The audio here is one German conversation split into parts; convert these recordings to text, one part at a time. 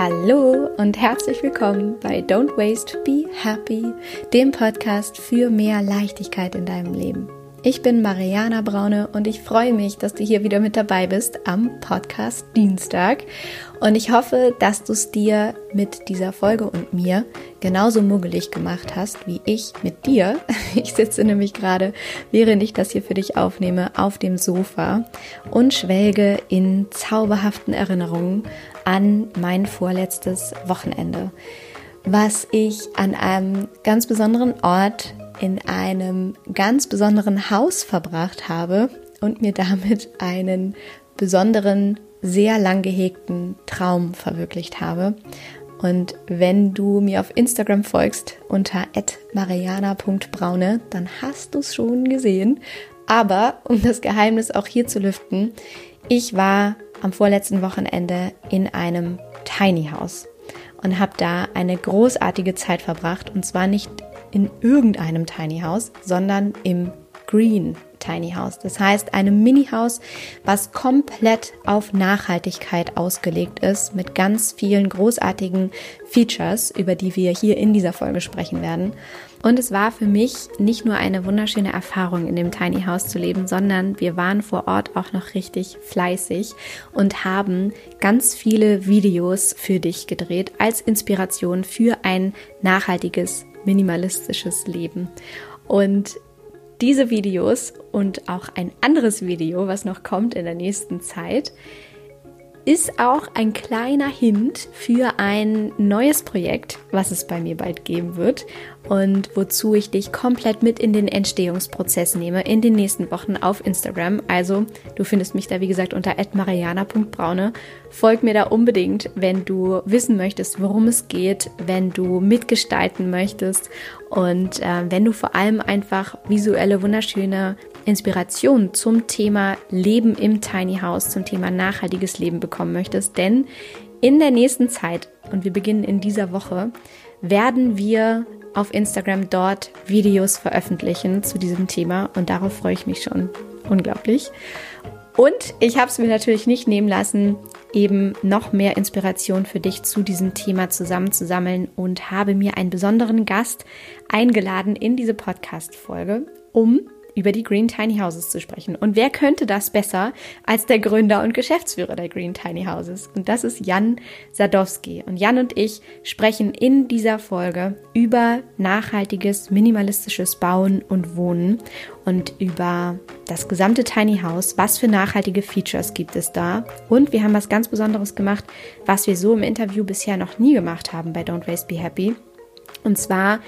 Hallo und herzlich willkommen bei Don't Waste, Be Happy, dem Podcast für mehr Leichtigkeit in deinem Leben. Ich bin Mariana Braune und ich freue mich, dass du hier wieder mit dabei bist am Podcast Dienstag. Und ich hoffe, dass du es dir mit dieser Folge und mir genauso muggelig gemacht hast wie ich mit dir. Ich sitze nämlich gerade, während ich das hier für dich aufnehme, auf dem Sofa und schwelge in zauberhaften Erinnerungen an mein vorletztes Wochenende, was ich an einem ganz besonderen Ort in einem ganz besonderen Haus verbracht habe und mir damit einen besonderen, sehr lang gehegten Traum verwirklicht habe. Und wenn du mir auf Instagram folgst unter mariana.braune, dann hast du es schon gesehen. Aber um das Geheimnis auch hier zu lüften, ich war am vorletzten Wochenende in einem Tiny House und habe da eine großartige Zeit verbracht. Und zwar nicht in irgendeinem Tiny House, sondern im Green Tiny House. Das heißt, einem Mini-Haus, was komplett auf Nachhaltigkeit ausgelegt ist, mit ganz vielen großartigen Features, über die wir hier in dieser Folge sprechen werden. Und es war für mich nicht nur eine wunderschöne Erfahrung, in dem Tiny House zu leben, sondern wir waren vor Ort auch noch richtig fleißig und haben ganz viele Videos für dich gedreht als Inspiration für ein nachhaltiges minimalistisches Leben. Und diese Videos und auch ein anderes Video, was noch kommt in der nächsten Zeit, ist auch ein kleiner Hint für ein neues Projekt, was es bei mir bald geben wird und wozu ich dich komplett mit in den Entstehungsprozess nehme in den nächsten Wochen auf Instagram. Also du findest mich da wie gesagt unter @mariana.braune. Folg mir da unbedingt, wenn du wissen möchtest, worum es geht, wenn du mitgestalten möchtest und äh, wenn du vor allem einfach visuelle wunderschöne Inspiration zum Thema Leben im Tiny House, zum Thema nachhaltiges Leben bekommen möchtest. Denn in der nächsten Zeit, und wir beginnen in dieser Woche, werden wir auf Instagram dort Videos veröffentlichen zu diesem Thema und darauf freue ich mich schon unglaublich. Und ich habe es mir natürlich nicht nehmen lassen, eben noch mehr Inspiration für dich zu diesem Thema zusammenzusammeln und habe mir einen besonderen Gast eingeladen in diese Podcast-Folge, um über die Green Tiny Houses zu sprechen. Und wer könnte das besser als der Gründer und Geschäftsführer der Green Tiny Houses? Und das ist Jan Sadowski. Und Jan und ich sprechen in dieser Folge über nachhaltiges, minimalistisches Bauen und Wohnen und über das gesamte Tiny House. Was für nachhaltige Features gibt es da? Und wir haben was ganz Besonderes gemacht, was wir so im Interview bisher noch nie gemacht haben bei Don't Waste Be Happy. Und zwar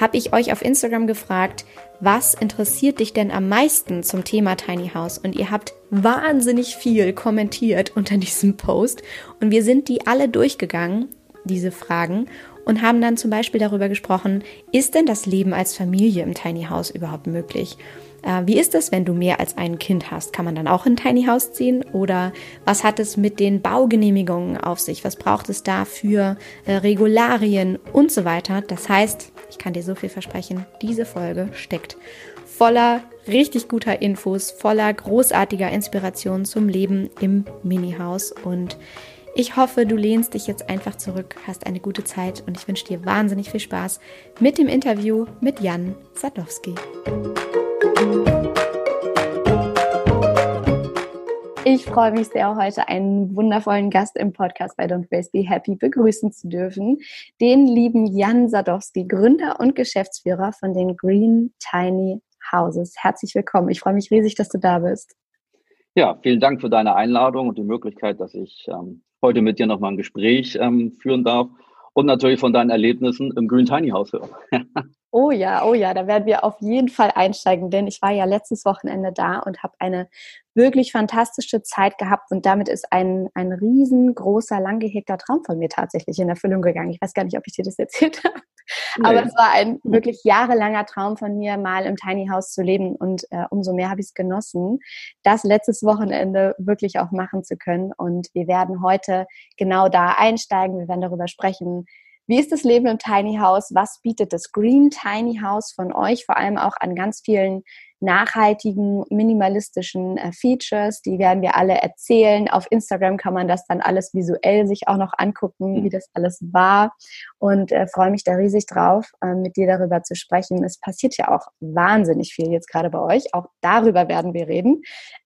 habe ich euch auf Instagram gefragt, was interessiert dich denn am meisten zum Thema Tiny House? Und ihr habt wahnsinnig viel kommentiert unter diesem Post. Und wir sind die alle durchgegangen, diese Fragen, und haben dann zum Beispiel darüber gesprochen, ist denn das Leben als Familie im Tiny House überhaupt möglich? Äh, wie ist es, wenn du mehr als ein Kind hast? Kann man dann auch in Tiny House ziehen? Oder was hat es mit den Baugenehmigungen auf sich? Was braucht es da für äh, Regularien und so weiter? Das heißt, ich kann dir so viel versprechen, diese Folge steckt voller richtig guter Infos, voller großartiger Inspiration zum Leben im Mini-Haus und ich hoffe, du lehnst dich jetzt einfach zurück, hast eine gute Zeit und ich wünsche dir wahnsinnig viel Spaß mit dem Interview mit Jan Sadowski. Ich freue mich sehr, heute einen wundervollen Gast im Podcast bei Don't Waste Be Happy begrüßen zu dürfen. Den lieben Jan Sadowski, Gründer und Geschäftsführer von den Green Tiny Houses. Herzlich willkommen. Ich freue mich riesig, dass du da bist. Ja, vielen Dank für deine Einladung und die Möglichkeit, dass ich ähm, heute mit dir nochmal ein Gespräch ähm, führen darf und natürlich von deinen Erlebnissen im Green Tiny House hören. Oh ja, oh ja, da werden wir auf jeden Fall einsteigen, denn ich war ja letztes Wochenende da und habe eine wirklich fantastische Zeit gehabt und damit ist ein, ein riesengroßer, lang gehegter Traum von mir tatsächlich in Erfüllung gegangen. Ich weiß gar nicht, ob ich dir das erzählt habe, nee. aber es war ein wirklich jahrelanger Traum von mir, mal im Tiny House zu leben und äh, umso mehr habe ich es genossen, das letztes Wochenende wirklich auch machen zu können und wir werden heute genau da einsteigen, wir werden darüber sprechen, Wie ist das Leben im Tiny House? Was bietet das Green Tiny House von euch, vor allem auch an ganz vielen nachhaltigen, minimalistischen äh, Features. Die werden wir alle erzählen. Auf Instagram kann man das dann alles visuell sich auch noch angucken, wie das alles war. Und äh, freue mich da riesig drauf, äh, mit dir darüber zu sprechen. Es passiert ja auch wahnsinnig viel jetzt gerade bei euch. Auch darüber werden wir reden.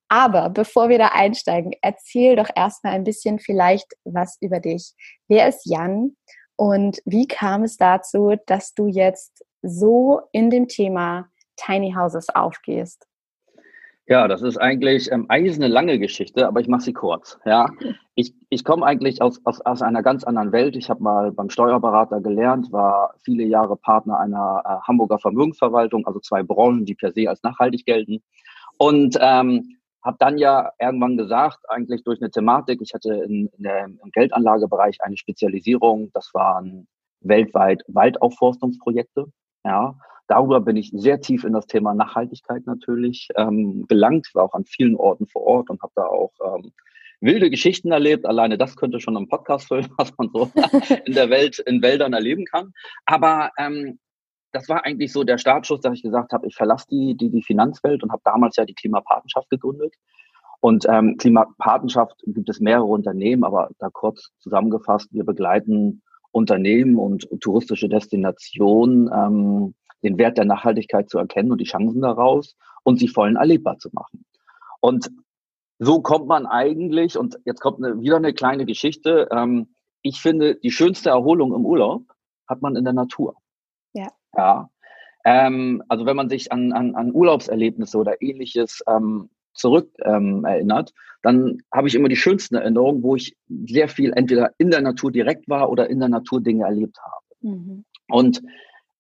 Aber bevor wir da einsteigen, erzähl doch erstmal ein bisschen vielleicht was über dich. Wer ist Jan und wie kam es dazu, dass du jetzt so in dem Thema Tiny Houses aufgehst? Ja, das ist eigentlich, ähm, eigentlich ist eine lange Geschichte, aber ich mache sie kurz. Ja, ich, ich komme eigentlich aus, aus, aus einer ganz anderen Welt. Ich habe mal beim Steuerberater gelernt, war viele Jahre Partner einer äh, Hamburger Vermögensverwaltung, also zwei Branchen, die per se als nachhaltig gelten. Und ähm, habe dann ja irgendwann gesagt, eigentlich durch eine Thematik, ich hatte in, in der, im Geldanlagebereich eine Spezialisierung, das waren weltweit Waldaufforstungsprojekte. Ja, darüber bin ich sehr tief in das Thema Nachhaltigkeit natürlich ähm, gelangt, war auch an vielen Orten vor Ort und habe da auch ähm, wilde Geschichten erlebt. Alleine das könnte schon ein Podcast füllen, was man so in der Welt, in Wäldern erleben kann. Aber ähm, das war eigentlich so der Startschuss, dass ich gesagt habe, ich verlasse die, die, die Finanzwelt und habe damals ja die Klimapatenschaft gegründet. Und ähm, Klimapatenschaft gibt es mehrere Unternehmen, aber da kurz zusammengefasst, wir begleiten Unternehmen und touristische Destinationen, ähm, den Wert der Nachhaltigkeit zu erkennen und die Chancen daraus und sie vollen erlebbar zu machen. Und so kommt man eigentlich, und jetzt kommt eine, wieder eine kleine Geschichte, ähm, ich finde, die schönste Erholung im Urlaub hat man in der Natur. Ja. Ähm, also wenn man sich an, an, an Urlaubserlebnisse oder ähnliches ähm, zurück ähm, erinnert, dann habe ich immer die schönsten Erinnerungen, wo ich sehr viel entweder in der Natur direkt war oder in der Natur Dinge erlebt habe. Mhm. Und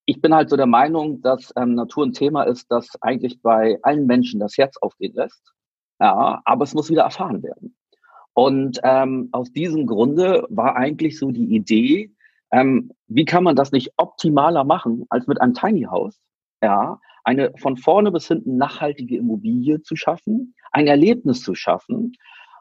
ich bin halt so der Meinung, dass ähm, Natur ein Thema ist, das eigentlich bei allen Menschen das Herz aufgehen lässt. Ja, aber es muss wieder erfahren werden. Und ähm, aus diesem Grunde war eigentlich so die Idee, ähm, wie kann man das nicht optimaler machen als mit einem Tiny House? Ja, eine von vorne bis hinten nachhaltige Immobilie zu schaffen, ein Erlebnis zu schaffen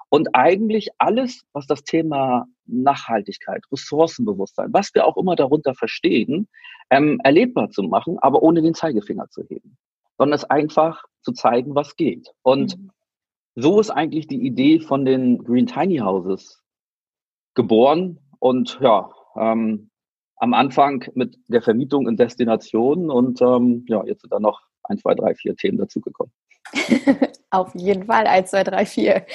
und eigentlich alles, was das Thema Nachhaltigkeit, Ressourcenbewusstsein, was wir auch immer darunter verstehen, ähm, erlebbar zu machen, aber ohne den Zeigefinger zu heben, sondern es einfach zu zeigen, was geht. Und mhm. so ist eigentlich die Idee von den Green Tiny Houses geboren und ja, ähm, am Anfang mit der Vermietung in Destinationen und ähm, ja, jetzt sind da noch ein, zwei, drei, vier Themen dazugekommen. Auf jeden Fall, 1, 2, 3, 4.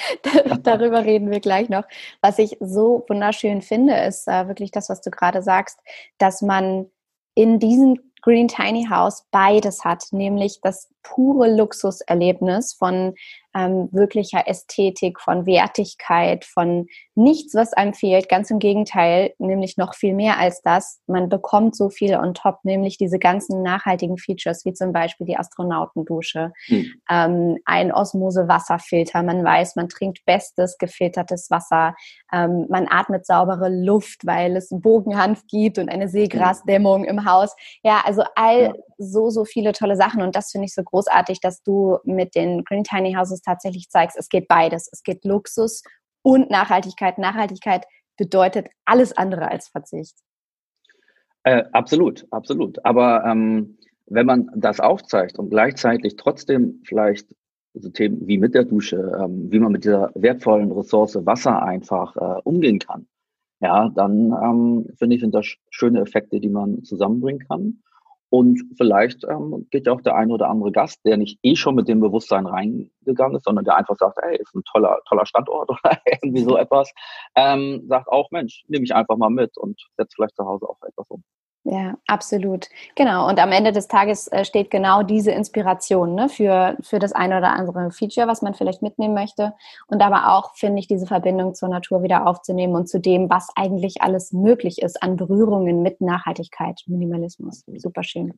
Darüber reden wir gleich noch. Was ich so wunderschön finde, ist äh, wirklich das, was du gerade sagst, dass man in diesem Green Tiny House beides hat, nämlich das pure Luxuserlebnis von ähm, wirklicher Ästhetik, von Wertigkeit, von nichts, was einem fehlt. Ganz im Gegenteil, nämlich noch viel mehr als das. Man bekommt so viel on top, nämlich diese ganzen nachhaltigen Features, wie zum Beispiel die Astronautendusche, hm. ähm, ein Osmose-Wasserfilter. Man weiß, man trinkt bestes gefiltertes Wasser. Ähm, man atmet saubere Luft, weil es Bogenhanf gibt und eine Seegrasdämmung im Haus. Ja, also all ja. so, so viele tolle Sachen. Und das finde ich so großartig, dass du mit den Green Tiny Houses tatsächlich zeigst, es geht beides. Es geht Luxus und Nachhaltigkeit. Nachhaltigkeit bedeutet alles andere als Verzicht. Äh, absolut, absolut. Aber ähm, wenn man das aufzeigt und gleichzeitig trotzdem vielleicht so Themen wie mit der Dusche, ähm, wie man mit dieser wertvollen Ressource Wasser einfach äh, umgehen kann, ja, dann ähm, finde ich, sind das schöne Effekte, die man zusammenbringen kann. Und vielleicht ähm, geht ja auch der eine oder andere Gast, der nicht eh schon mit dem Bewusstsein reingegangen ist, sondern der einfach sagt, hey, ist ein toller, toller Standort oder irgendwie so etwas, ähm, sagt auch, Mensch, nehme ich einfach mal mit und setze vielleicht zu Hause auch etwas um. Ja, absolut. Genau. Und am Ende des Tages äh, steht genau diese Inspiration ne, für, für das eine oder andere Feature, was man vielleicht mitnehmen möchte. Und aber auch, finde ich, diese Verbindung zur Natur wieder aufzunehmen und zu dem, was eigentlich alles möglich ist an Berührungen mit Nachhaltigkeit, Minimalismus. Super schön.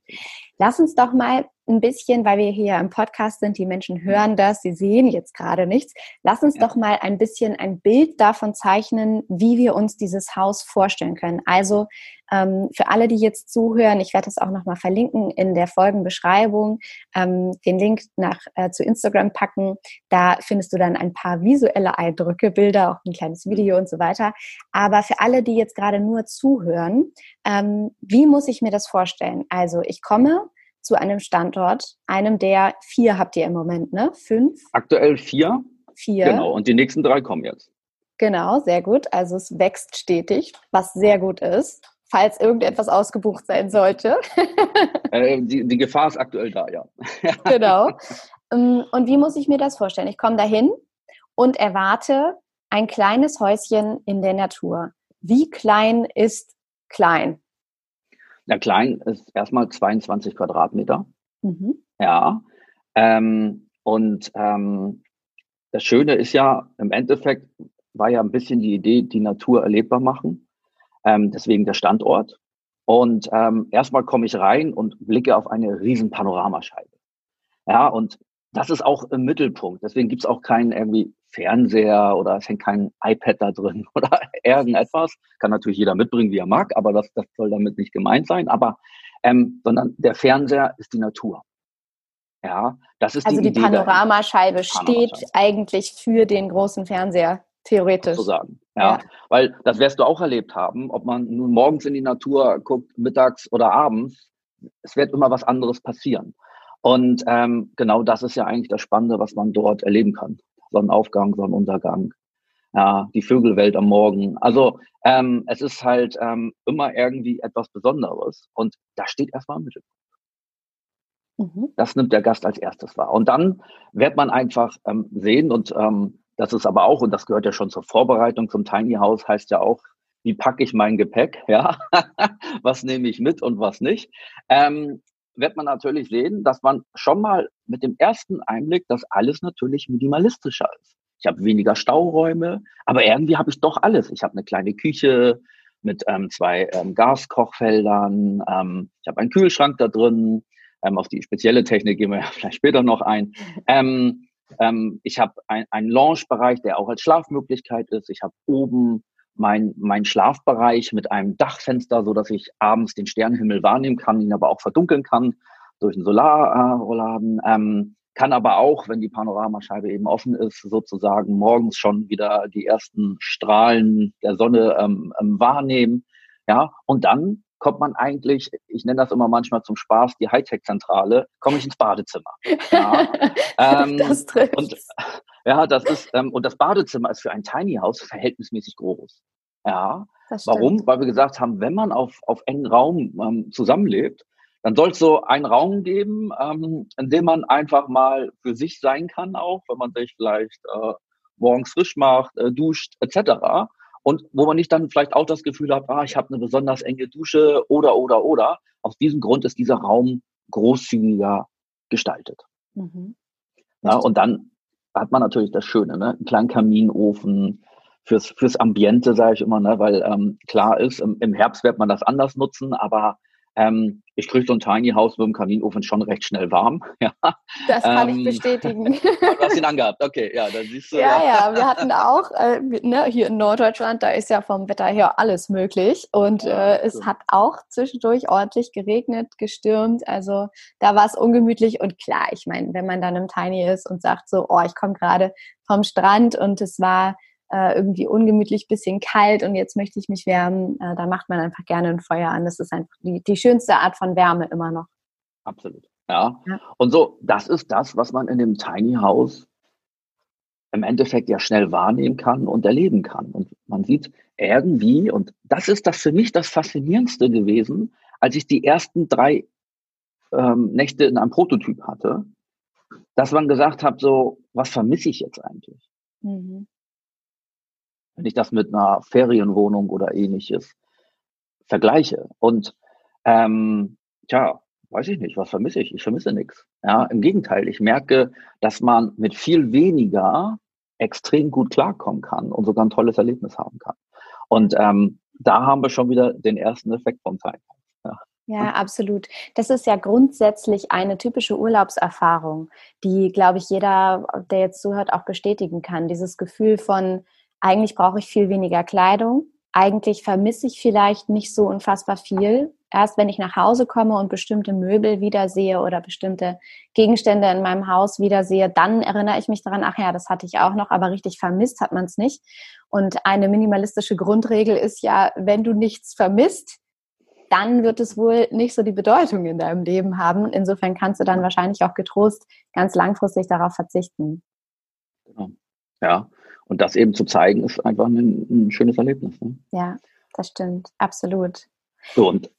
Lass uns doch mal ein bisschen, weil wir hier im Podcast sind, die Menschen hören das, sie sehen jetzt gerade nichts. Lass uns ja. doch mal ein bisschen ein Bild davon zeichnen, wie wir uns dieses Haus vorstellen können. Also Ähm, für alle, die jetzt zuhören, ich werde das auch nochmal verlinken in der Folgenbeschreibung, ähm, den Link nach, äh, zu Instagram packen. Da findest du dann ein paar visuelle Eindrücke, Bilder, auch ein kleines Video und so weiter. Aber für alle, die jetzt gerade nur zuhören, ähm, wie muss ich mir das vorstellen? Also ich komme zu einem Standort, einem der vier habt ihr im Moment, ne? Fünf? Aktuell vier. Vier. Genau, und die nächsten drei kommen jetzt. Genau, sehr gut. Also es wächst stetig, was sehr gut ist, falls irgendetwas ausgebucht sein sollte. äh, die, die Gefahr ist aktuell da, ja. genau. Ähm, und wie muss ich mir das vorstellen? Ich komme dahin und erwarte ein kleines Häuschen in der Natur. Wie klein ist klein? Na, klein ist erstmal 22 Quadratmeter. Mhm. Ja. Ähm, und ähm, das Schöne ist ja, im Endeffekt war ja ein bisschen die Idee, die Natur erlebbar machen. Ähm, deswegen der Standort. Und ähm, erstmal komme ich rein und blicke auf eine riesen Panoramascheibe. Ja, und das ist auch im Mittelpunkt. Deswegen gibt es auch keinen irgendwie Fernseher oder es hängt kein iPad da drin oder irgendetwas. Kann natürlich jeder mitbringen, wie er mag, aber das, das soll damit nicht gemeint sein. Aber ähm, sondern der Fernseher ist die Natur. Ja, das ist also die, die Panoramascheibe steht eigentlich für den großen Fernseher. Theoretisch. Sozusagen. Ja. ja. Weil das wirst du auch erlebt haben, ob man nun morgens in die Natur guckt, mittags oder abends, es wird immer was anderes passieren. Und ähm, genau das ist ja eigentlich das Spannende, was man dort erleben kann. Sonnenaufgang, Sonnenuntergang, ja, die Vögelwelt am Morgen. Also ähm, es ist halt ähm, immer irgendwie etwas Besonderes. Und da steht erstmal im Mittelpunkt. Mhm. Das nimmt der Gast als erstes wahr. Und dann wird man einfach ähm, sehen und ähm, das ist aber auch, und das gehört ja schon zur Vorbereitung zum Tiny House, heißt ja auch, wie packe ich mein Gepäck, ja, was nehme ich mit und was nicht, ähm, wird man natürlich sehen, dass man schon mal mit dem ersten Einblick, dass alles natürlich minimalistischer ist. Ich habe weniger Stauräume, aber irgendwie habe ich doch alles. Ich habe eine kleine Küche mit ähm, zwei ähm, Gaskochfeldern, ähm, ich habe einen Kühlschrank da drin, ähm, auf die spezielle Technik gehen wir ja vielleicht später noch ein. Ähm, ähm, ich habe ein, einen Lounge-Bereich, der auch als Schlafmöglichkeit ist. Ich habe oben mein, mein Schlafbereich mit einem Dachfenster, so dass ich abends den Sternenhimmel wahrnehmen kann, ihn aber auch verdunkeln kann durch einen Solarrolladen. Ähm, kann aber auch, wenn die Panoramascheibe eben offen ist, sozusagen morgens schon wieder die ersten Strahlen der Sonne ähm, ähm, wahrnehmen. Ja, und dann kommt man eigentlich, ich nenne das immer manchmal zum Spaß, die Hightech-Zentrale, komme ich ins Badezimmer. Ja, ähm, das trifft. Und, ja, das ist, ähm, und das Badezimmer ist für ein Tiny House verhältnismäßig groß. Ja. Warum? Weil wir gesagt haben, wenn man auf, auf engen Raum ähm, zusammenlebt, dann soll es so einen Raum geben, ähm, in dem man einfach mal für sich sein kann, auch wenn man sich vielleicht äh, morgens frisch macht, äh, duscht, etc und wo man nicht dann vielleicht auch das Gefühl hat, ah, ich habe eine besonders enge Dusche oder, oder, oder. Aus diesem Grund ist dieser Raum großzügiger gestaltet. Mhm. Ja, und dann hat man natürlich das Schöne, ne? einen kleinen Kaminofen fürs, fürs Ambiente, sage ich immer, ne? weil ähm, klar ist, im, im Herbst wird man das anders nutzen, aber ähm, ich kriege so ein Tiny House mit dem Kaminofen schon recht schnell warm. Ja. Das kann ähm, ich bestätigen. Du hast ihn angehabt, okay, ja, dann siehst du. Ja, ja, ja wir hatten auch, äh, ne, hier in Norddeutschland, da ist ja vom Wetter her alles möglich. Und äh, es hat auch zwischendurch ordentlich geregnet, gestürmt. Also da war es ungemütlich und klar, ich meine, wenn man dann im Tiny ist und sagt so, oh, ich komme gerade vom Strand und es war äh, irgendwie ungemütlich, bisschen kalt und jetzt möchte ich mich wärmen, äh, da macht man einfach gerne ein Feuer an. Das ist einfach die, die schönste Art von Wärme immer noch. Absolut. Ja. ja. Und so, das ist das, was man in dem Tiny House im Endeffekt ja schnell wahrnehmen kann und erleben kann. Und man sieht irgendwie, und das ist das für mich das Faszinierendste gewesen, als ich die ersten drei ähm, Nächte in einem Prototyp hatte, dass man gesagt hat, so, was vermisse ich jetzt eigentlich? Mhm wenn ich das mit einer Ferienwohnung oder ähnliches vergleiche. Und ähm, tja, weiß ich nicht, was vermisse ich? Ich vermisse nichts. Ja, im Gegenteil, ich merke, dass man mit viel weniger extrem gut klarkommen kann und sogar ein tolles Erlebnis haben kann. Und ähm, da haben wir schon wieder den ersten Effekt vom Time. Ja. Ja, absolut. Das ist ja grundsätzlich eine typische Urlaubserfahrung, die, glaube ich, jeder, der jetzt zuhört, auch bestätigen kann. Dieses Gefühl von, eigentlich brauche ich viel weniger Kleidung, eigentlich vermisse ich vielleicht nicht so unfassbar viel. Erst wenn ich nach Hause komme und bestimmte Möbel wiedersehe oder bestimmte Gegenstände in meinem Haus wiedersehe, dann erinnere ich mich daran, ach ja, das hatte ich auch noch, aber richtig vermisst hat man es nicht. Und eine minimalistische Grundregel ist ja, wenn du nichts vermisst, dann wird es wohl nicht so die Bedeutung in deinem Leben haben. Insofern kannst du dann wahrscheinlich auch getrost ganz langfristig darauf verzichten. Genau. Ja, und das eben zu zeigen, ist einfach ein, ein schönes Erlebnis. Ne? Ja, das stimmt, absolut. So, und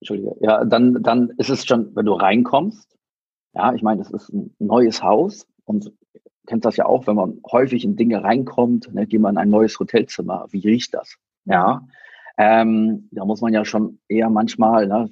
Entschuldige, ja, dann, dann ist es schon, wenn du reinkommst, ja, ich meine, es ist ein neues Haus und kennt das ja auch, wenn man häufig in Dinge reinkommt, ne, geht man in ein neues Hotelzimmer, wie riecht das? Ja, ähm, da muss man ja schon eher manchmal, ne,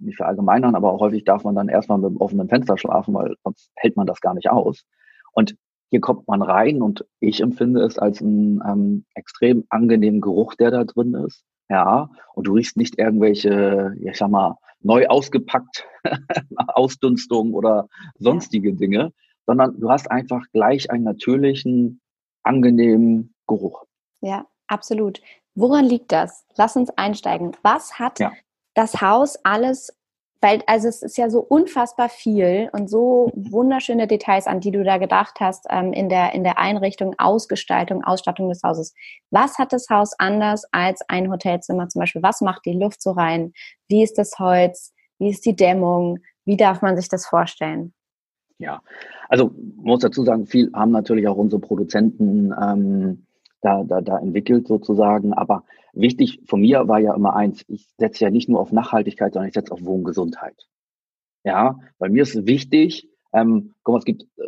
nicht verallgemeinern, aber häufig darf man dann erstmal mit dem offenen Fenster schlafen, weil sonst hält man das gar nicht aus. Und hier kommt man rein und ich empfinde es als einen ähm, extrem angenehmen Geruch, der da drin ist. Ja, und du riechst nicht irgendwelche, ich sag mal, neu ausgepackt Ausdünstung oder sonstige Dinge, sondern du hast einfach gleich einen natürlichen, angenehmen Geruch. Ja, absolut. Woran liegt das? Lass uns einsteigen. Was hat ja. das Haus alles weil, also es ist ja so unfassbar viel und so wunderschöne Details, an die du da gedacht hast, ähm, in, der, in der Einrichtung, Ausgestaltung, Ausstattung des Hauses. Was hat das Haus anders als ein Hotelzimmer zum Beispiel? Was macht die Luft so rein? Wie ist das Holz? Wie ist die Dämmung? Wie darf man sich das vorstellen? Ja, also muss dazu sagen, viel haben natürlich auch unsere Produzenten ähm, da, da, da entwickelt sozusagen. Aber wichtig von mir war ja immer eins, ich setze ja nicht nur auf Nachhaltigkeit, sondern ich setze auf Wohngesundheit. Ja, bei mir ist wichtig, ähm, guck mal, es gibt äh,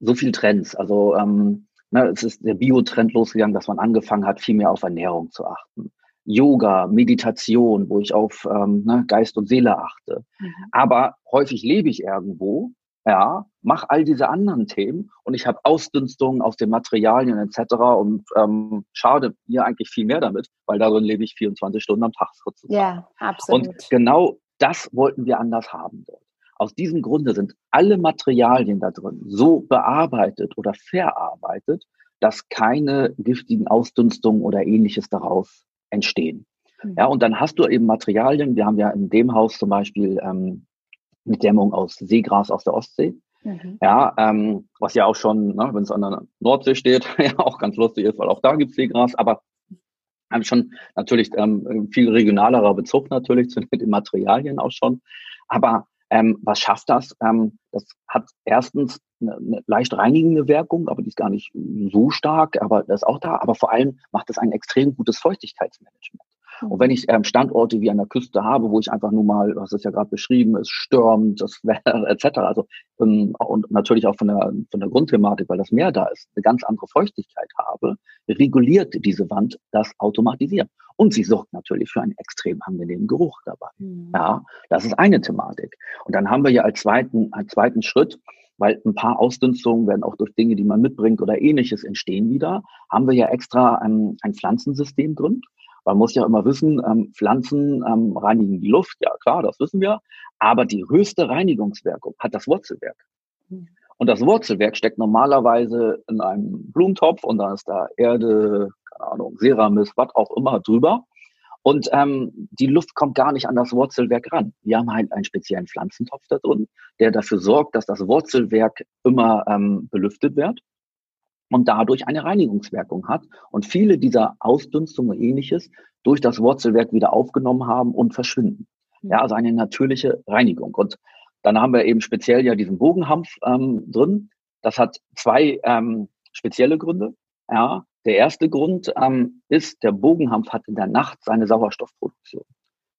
so viele Trends. Also ähm, ne, es ist der Bio-Trend losgegangen, dass man angefangen hat, viel mehr auf Ernährung zu achten. Yoga, Meditation, wo ich auf ähm, ne, Geist und Seele achte. Mhm. Aber häufig lebe ich irgendwo ja, mach all diese anderen Themen und ich habe Ausdünstungen aus den Materialien etc. und ähm, schade mir eigentlich viel mehr damit, weil darin lebe ich 24 Stunden am Tag sozusagen. Ja, absolut. Und genau das wollten wir anders haben dort. Aus diesem Grunde sind alle Materialien da drin so bearbeitet oder verarbeitet, dass keine giftigen Ausdünstungen oder ähnliches daraus entstehen. Mhm. Ja, und dann hast du eben Materialien. Wir haben ja in dem Haus zum Beispiel ähm, mit Dämmung aus Seegras aus der Ostsee. Mhm. Ja, ähm, was ja auch schon, ne, wenn es an der Nordsee steht, ja auch ganz lustig ist, weil auch da gibt's Seegras, aber haben schon natürlich ähm, viel regionalerer Bezug natürlich zu den Materialien auch schon. Aber ähm, was schafft das? Ähm, das hat erstens eine, eine leicht reinigende Wirkung, aber die ist gar nicht so stark, aber das ist auch da. Aber vor allem macht es ein extrem gutes Feuchtigkeitsmanagement. Und wenn ich ähm, Standorte wie an der Küste habe, wo ich einfach nur mal, was ist ja gerade beschrieben, es stürmt, das Wetter etc. Also ähm, und natürlich auch von der von der Grundthematik, weil das Meer da ist, eine ganz andere Feuchtigkeit habe, reguliert diese Wand das automatisieren. Und sie sorgt natürlich für einen extrem angenehmen Geruch dabei. Mhm. Ja, das ist eine Thematik. Und dann haben wir ja als zweiten als zweiten Schritt weil ein paar Ausdünstungen werden auch durch Dinge, die man mitbringt oder ähnliches entstehen wieder, haben wir ja extra ein, ein Pflanzensystem drin. Man muss ja immer wissen, ähm, Pflanzen ähm, reinigen die Luft, ja klar, das wissen wir. Aber die höchste Reinigungswirkung hat das Wurzelwerk. Und das Wurzelwerk steckt normalerweise in einem Blumentopf und dann ist da Erde, keine Ahnung, Ceramis, was auch immer drüber. Und ähm, die Luft kommt gar nicht an das Wurzelwerk ran. Wir haben halt einen speziellen Pflanzentopf da drin, der dafür sorgt, dass das Wurzelwerk immer ähm, belüftet wird und dadurch eine Reinigungswirkung hat und viele dieser Ausdünstungen und ähnliches durch das Wurzelwerk wieder aufgenommen haben und verschwinden. Ja, also eine natürliche Reinigung. Und dann haben wir eben speziell ja diesen Bogenhampf ähm, drin. Das hat zwei ähm, spezielle Gründe. Ja, der erste Grund ähm, ist, der Bogenhampf hat in der Nacht seine Sauerstoffproduktion.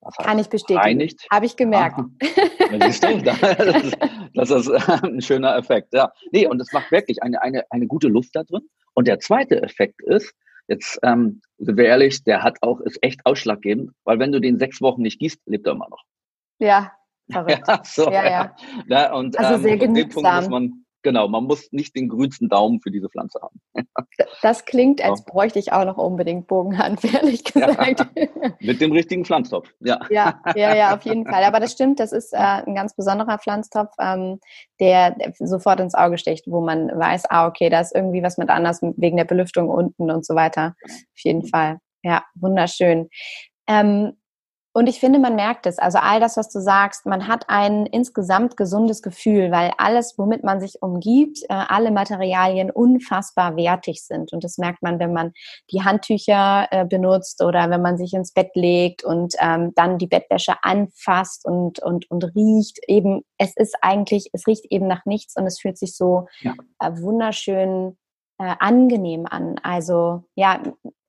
Heißt, Kann ich bestätigen. Habe ich gemerkt. Ja, siehst du, das ist, ist ein schöner Effekt. Ja. Nee, und es macht wirklich eine, eine, eine gute Luft da drin. Und der zweite Effekt ist, jetzt ähm, sind wir ehrlich, der hat auch, ist echt ausschlaggebend, weil wenn du den sechs Wochen nicht gießt, lebt er immer noch. Ja, verrückt. Ja, so, ja, ja. ja. Und, also ähm, sehr genügsam. Genau, man muss nicht den grünsten Daumen für diese Pflanze haben. das klingt, als bräuchte ich auch noch unbedingt Bogenhand, ehrlich gesagt. Ja, mit dem richtigen Pflanztopf, ja. Ja, ja, ja, auf jeden Fall. Aber das stimmt, das ist äh, ein ganz besonderer Pflanztopf, ähm, der sofort ins Auge sticht, wo man weiß, ah, okay, da ist irgendwie was mit anders wegen der Belüftung unten und so weiter. Auf jeden Fall. ja, wunderschön. Ähm, und ich finde, man merkt es. Also all das, was du sagst, man hat ein insgesamt gesundes Gefühl, weil alles, womit man sich umgibt, äh, alle Materialien unfassbar wertig sind. Und das merkt man, wenn man die Handtücher äh, benutzt oder wenn man sich ins Bett legt und ähm, dann die Bettwäsche anfasst und, und, und riecht. Eben, es ist eigentlich, es riecht eben nach nichts und es fühlt sich so ja. äh, wunderschön äh, angenehm an. Also ja,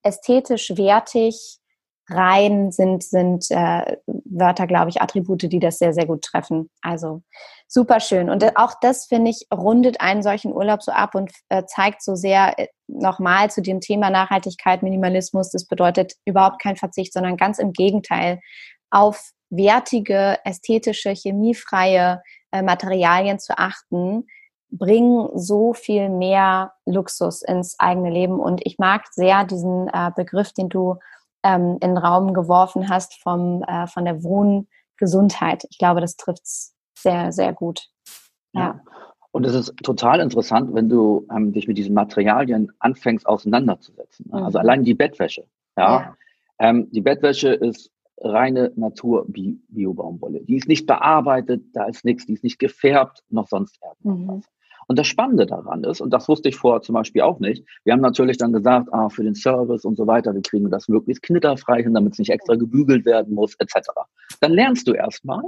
ästhetisch wertig rein sind, sind äh, Wörter, glaube ich, Attribute, die das sehr, sehr gut treffen. Also super schön. Und auch das, finde ich, rundet einen solchen Urlaub so ab und äh, zeigt so sehr äh, nochmal zu dem Thema Nachhaltigkeit, Minimalismus. Das bedeutet überhaupt kein Verzicht, sondern ganz im Gegenteil auf wertige, ästhetische, chemiefreie äh, Materialien zu achten, bringen so viel mehr Luxus ins eigene Leben. Und ich mag sehr diesen äh, Begriff, den du ähm, in den Raum geworfen hast vom, äh, von der Wohngesundheit. Ich glaube, das trifft es sehr, sehr gut. Ja. ja. Und es ist total interessant, wenn du ähm, dich mit diesen Materialien anfängst auseinanderzusetzen. Ne? Also mhm. Also allein die Bettwäsche. Ja. ja. Ähm, die Bettwäsche ist reine Natur-Bio-Baumwolle. Die ist nicht bearbeitet, da ist nichts, die ist nicht gefärbt, noch sonst irgendwas. Mhm. Und das Spannende daran ist, und das wusste ich vorher zum Beispiel auch nicht, wir haben natürlich dann gesagt, ah, für den Service und so weiter, wir kriegen das möglichst knitterfrei hin, damit es nicht extra gebügelt werden muss, etc. Dann lernst du erstmal,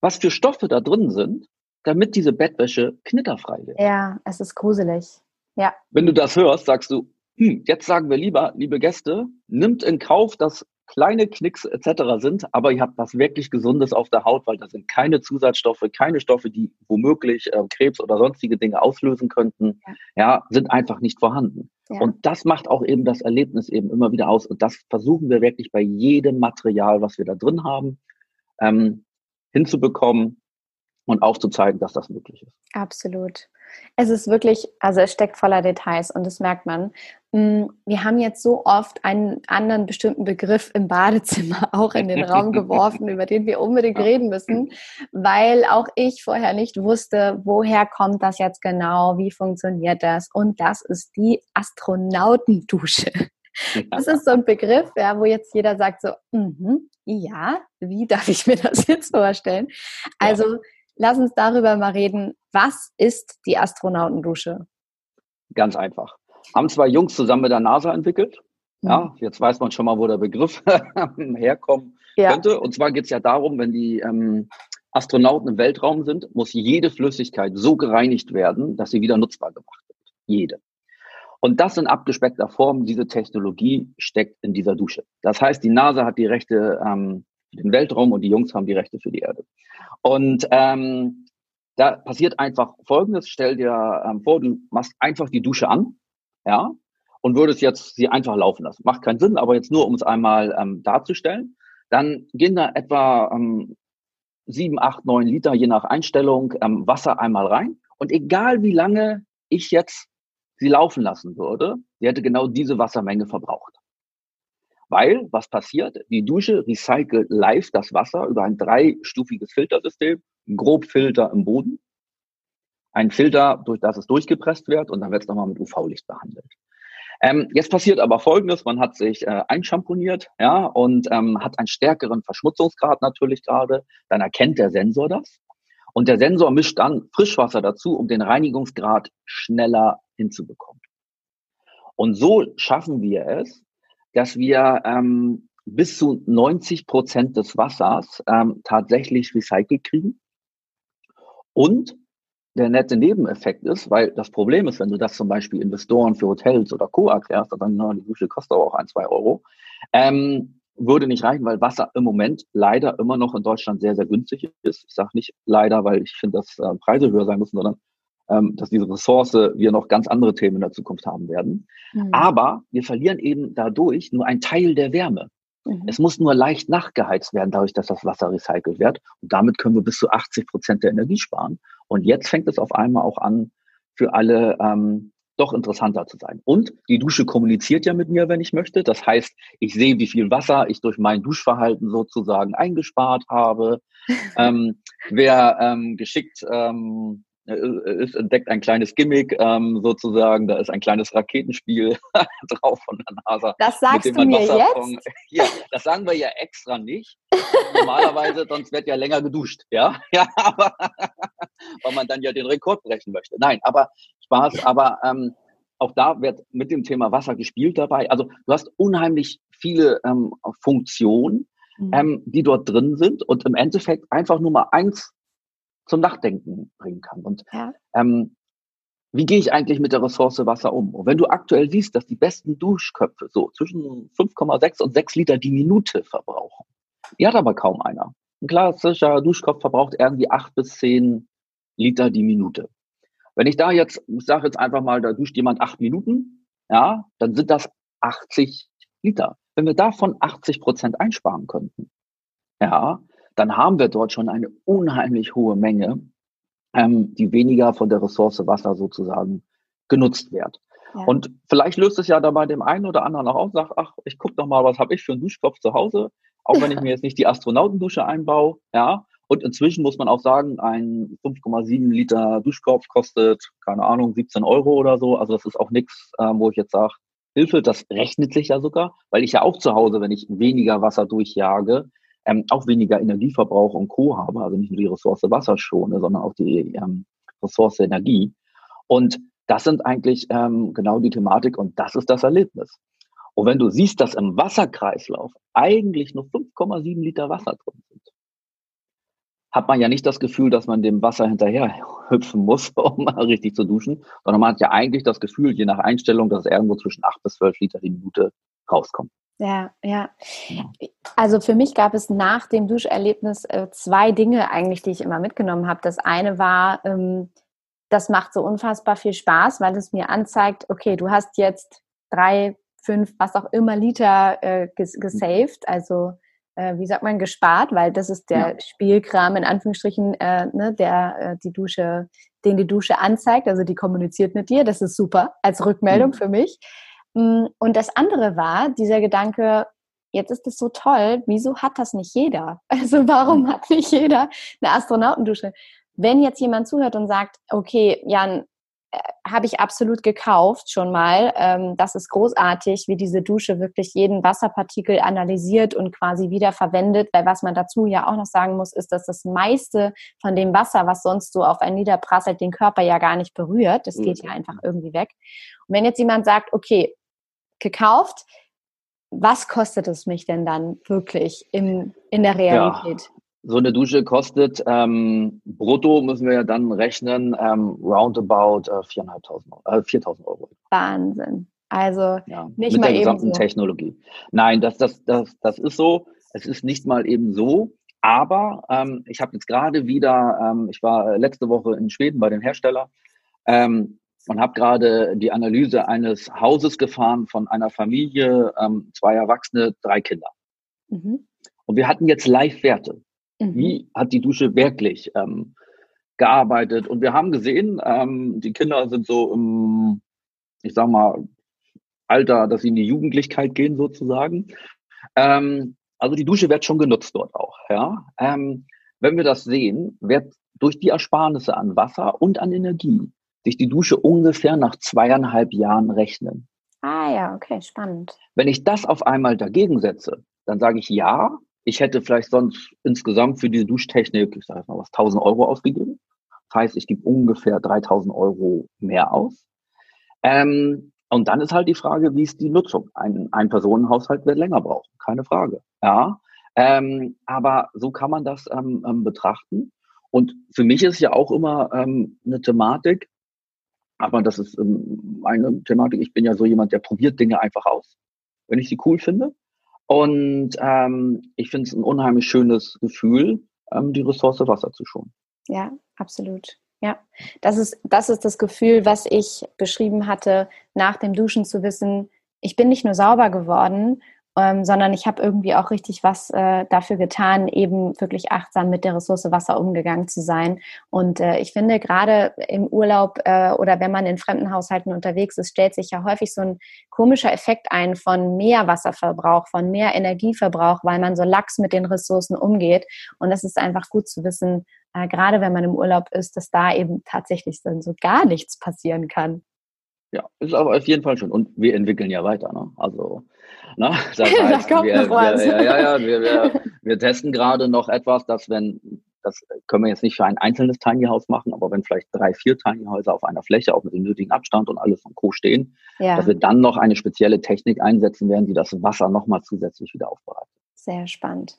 was für Stoffe da drin sind, damit diese Bettwäsche knitterfrei wird. Ja, es ist gruselig. Ja. Wenn du das hörst, sagst du, hm, jetzt sagen wir lieber, liebe Gäste, nimmt in Kauf, dass kleine Knicks etc. sind, aber ihr habt was wirklich Gesundes auf der Haut, weil da sind keine Zusatzstoffe, keine Stoffe, die womöglich äh, Krebs oder sonstige Dinge auslösen könnten, ja, ja sind einfach nicht vorhanden. Ja. Und das macht auch eben das Erlebnis eben immer wieder aus. Und das versuchen wir wirklich bei jedem Material, was wir da drin haben, ähm, hinzubekommen und aufzuzeigen, dass das möglich ist. Absolut. Es ist wirklich, also es steckt voller Details und das merkt man. Mm, wir haben jetzt so oft einen anderen bestimmten Begriff im Badezimmer auch in den Raum geworfen, über den wir unbedingt reden müssen, weil auch ich vorher nicht wusste, woher kommt das jetzt genau, wie funktioniert das und das ist die Astronautendusche. Das ist so ein Begriff, ja, wo jetzt jeder sagt so, mm ja, wie darf ich mir das jetzt vorstellen? Also lass uns darüber mal reden. Was ist die Astronautendusche? Ganz einfach. Haben zwei Jungs zusammen mit der NASA entwickelt. Mhm. Ja, jetzt weiß man schon mal, wo der Begriff herkommen ja. könnte. Und zwar geht es ja darum, wenn die ähm, Astronauten im Weltraum sind, muss jede Flüssigkeit so gereinigt werden, dass sie wieder nutzbar gemacht wird. Jede. Und das in abgespeckter Form, diese Technologie steckt in dieser Dusche. Das heißt, die NASA hat die Rechte ähm, für den Weltraum und die Jungs haben die Rechte für die Erde. Und ähm, da passiert einfach Folgendes: Stell dir ähm, vor, du machst einfach die Dusche an, ja, und würdest jetzt sie einfach laufen lassen. Macht keinen Sinn, aber jetzt nur, um es einmal ähm, darzustellen. Dann gehen da etwa ähm, sieben, acht, neun Liter, je nach Einstellung, ähm, Wasser einmal rein. Und egal wie lange ich jetzt sie laufen lassen würde, sie hätte genau diese Wassermenge verbraucht. Weil, was passiert? Die Dusche recycelt live das Wasser über ein dreistufiges Filtersystem, Grobfilter im Boden, ein Filter, durch das es durchgepresst wird und dann wird es nochmal mit UV-Licht behandelt. Ähm, jetzt passiert aber Folgendes, man hat sich äh, einschamponiert ja, und ähm, hat einen stärkeren Verschmutzungsgrad natürlich gerade, dann erkennt der Sensor das und der Sensor mischt dann Frischwasser dazu, um den Reinigungsgrad schneller hinzubekommen. Und so schaffen wir es, dass wir ähm, bis zu 90 Prozent des Wassers ähm, tatsächlich recycelt kriegen. Und der nette Nebeneffekt ist, weil das Problem ist, wenn du das zum Beispiel Investoren für Hotels oder Co. erklärst, dann sagen, na, die Dusche kostet aber auch ein, zwei Euro, ähm, würde nicht reichen, weil Wasser im Moment leider immer noch in Deutschland sehr, sehr günstig ist. Ich sage nicht leider, weil ich finde, dass äh, Preise höher sein müssen, sondern ähm, dass diese Ressource wir noch ganz andere Themen in der Zukunft haben werden. Mhm. Aber wir verlieren eben dadurch nur einen Teil der Wärme. Mhm. Es muss nur leicht nachgeheizt werden, dadurch, dass das Wasser recycelt wird. Und damit können wir bis zu 80 Prozent der Energie sparen. Und jetzt fängt es auf einmal auch an, für alle ähm, doch interessanter zu sein. Und die Dusche kommuniziert ja mit mir, wenn ich möchte. Das heißt, ich sehe, wie viel Wasser ich durch mein Duschverhalten sozusagen eingespart habe. ähm, wer ähm, geschickt ähm, es entdeckt ein kleines Gimmick ähm, sozusagen, da ist ein kleines Raketenspiel drauf von der NASA. Das sagst du mir jetzt? Ja, das sagen wir ja extra nicht. Normalerweise, sonst wird ja länger geduscht, ja, ja, aber weil man dann ja den Rekord brechen möchte. Nein, aber Spaß, aber ähm, auch da wird mit dem Thema Wasser gespielt dabei. Also du hast unheimlich viele ähm, Funktionen, mhm. ähm, die dort drin sind und im Endeffekt einfach nur mal eins zum Nachdenken bringen kann. Und ja. ähm, wie gehe ich eigentlich mit der Ressource Wasser um? Und wenn du aktuell siehst, dass die besten Duschköpfe so zwischen 5,6 und 6 Liter die Minute verbrauchen, die hat aber kaum einer. Ein klassischer Duschkopf verbraucht irgendwie 8 bis 10 Liter die Minute. Wenn ich da jetzt, ich sage jetzt einfach mal, da duscht jemand 8 Minuten, ja, dann sind das 80 Liter. Wenn wir davon 80 Prozent einsparen könnten, ja, dann haben wir dort schon eine unheimlich hohe Menge, ähm, die weniger von der Ressource Wasser sozusagen genutzt wird. Ja. Und vielleicht löst es ja dabei dem einen oder anderen auch auf, sagt, ach, ich gucke doch mal, was habe ich für einen Duschkopf zu Hause, auch wenn ich mir jetzt nicht die Astronautendusche einbaue, ja. Und inzwischen muss man auch sagen, ein 5,7 Liter Duschkopf kostet, keine Ahnung, 17 Euro oder so. Also das ist auch nichts, ähm, wo ich jetzt sage, Hilfe, das rechnet sich ja sogar, weil ich ja auch zu Hause, wenn ich weniger Wasser durchjage, ähm, auch weniger Energieverbrauch und Co. habe, also nicht nur die Ressource Wasser schone, sondern auch die ähm, Ressource Energie. Und das sind eigentlich ähm, genau die Thematik und das ist das Erlebnis. Und wenn du siehst, dass im Wasserkreislauf eigentlich nur 5,7 Liter Wasser drin sind, hat man ja nicht das Gefühl, dass man dem Wasser hinterher hüpfen muss, um mal richtig zu duschen, sondern man hat ja eigentlich das Gefühl, je nach Einstellung, dass es irgendwo zwischen 8 bis 12 Liter die Minute rauskommt. Ja, ja. Also für mich gab es nach dem Duscherlebnis äh, zwei Dinge eigentlich, die ich immer mitgenommen habe. Das eine war, ähm, das macht so unfassbar viel Spaß, weil es mir anzeigt, okay, du hast jetzt drei, fünf, was auch immer Liter äh, ges gesaved, also äh, wie sagt man, gespart, weil das ist der ja. Spielkram in Anführungsstrichen, äh, ne, der die Dusche, den die Dusche anzeigt, also die kommuniziert mit dir. Das ist super als Rückmeldung mhm. für mich. Mm, und das andere war dieser Gedanke, jetzt ist es so toll, wieso hat das nicht jeder? Also warum mhm. hat nicht jeder eine Astronautendusche? Wenn jetzt jemand zuhört und sagt, okay, Jan, äh, habe ich absolut gekauft schon mal. Ähm, das ist großartig, wie diese Dusche wirklich jeden Wasserpartikel analysiert und quasi wieder verwendet. Weil was man dazu ja auch noch sagen muss, ist, dass das meiste von dem Wasser, was sonst so auf einen niederprasselt, den Körper ja gar nicht berührt. Das geht ja einfach irgendwie weg. Und wenn jetzt jemand sagt, okay, gekauft. Was kostet es mich denn dann wirklich im, in der Realität? Ja, so eine Dusche kostet ähm, brutto, müssen wir ja dann rechnen, ähm, roundabout äh, 4.500 äh, 4.000 Euro. Wahnsinn. Also ja, nicht mit mal der gesamten so. Technologie. Nein, das, das, das, das ist so. Es ist nicht mal eben so. Aber ähm, ich habe jetzt gerade wieder, ähm, ich war letzte Woche in Schweden bei dem Hersteller ähm, und habe gerade die Analyse eines Hauses gefahren von einer Familie, ähm, zwei Erwachsene, drei Kinder. Mhm. Und wir hatten jetzt Live-Werte. Mhm. Wie hat die Dusche wirklich ähm, gearbeitet? Und wir haben gesehen, ähm, die Kinder sind so im, ich sag mal, Alter, dass sie in die Jugendlichkeit gehen sozusagen. Ähm, also die Dusche wird schon genutzt dort auch. Ja? Ähm, wenn wir das sehen, wird durch die Ersparnisse an Wasser und an Energie sich die Dusche ungefähr nach zweieinhalb Jahren rechnen. Ah ja, okay, spannend. Wenn ich das auf einmal dagegen setze, dann sage ich ja, ich hätte vielleicht sonst insgesamt für diese Duschtechnik, ich sage mal was, 1000 Euro ausgegeben. Das heißt, ich gebe ungefähr 3000 Euro mehr aus. Ähm, und dann ist halt die Frage, wie ist die Nutzung? Ein, ein Personenhaushalt wird länger brauchen, keine Frage. Ja, ähm, aber so kann man das ähm, ähm, betrachten. Und für mich ist ja auch immer ähm, eine Thematik, aber das ist ähm, eine Thematik. Ich bin ja so jemand, der probiert Dinge einfach aus, wenn ich sie cool finde. Und ähm, ich finde es ein unheimlich schönes Gefühl, ähm, die Ressource Wasser zu schonen. Ja, absolut. Ja, das ist, das ist das Gefühl, was ich beschrieben hatte, nach dem Duschen zu wissen, ich bin nicht nur sauber geworden ähm, sondern ich habe irgendwie auch richtig was äh, dafür getan, eben wirklich achtsam mit der Ressource Wasser umgegangen zu sein. Und äh, ich finde, gerade im Urlaub äh, oder wenn man in fremden Haushalten unterwegs ist, stellt sich ja häufig so ein komischer Effekt ein von mehr Wasserverbrauch, von mehr Energieverbrauch, weil man so lax mit den Ressourcen umgeht. Und es ist einfach gut zu wissen, äh, gerade wenn man im Urlaub ist, dass da eben tatsächlich dann so gar nichts passieren kann. Ja, ist aber auf jeden Fall schon. Und wir entwickeln ja weiter. Ne? Also, ne? das heißt, da wir, wir, ja, ja, ja, wir, wir, testen gerade noch etwas, dass wenn, das können wir jetzt nicht für ein einzelnes Tiny House machen, aber wenn vielleicht drei, vier Tiny Häuser auf einer Fläche, auch mit dem nötigen Abstand und alles von Co. stehen, dass wir dann noch eine spezielle Technik einsetzen werden, die das Wasser nochmal zusätzlich wieder aufbereitet. Sehr spannend.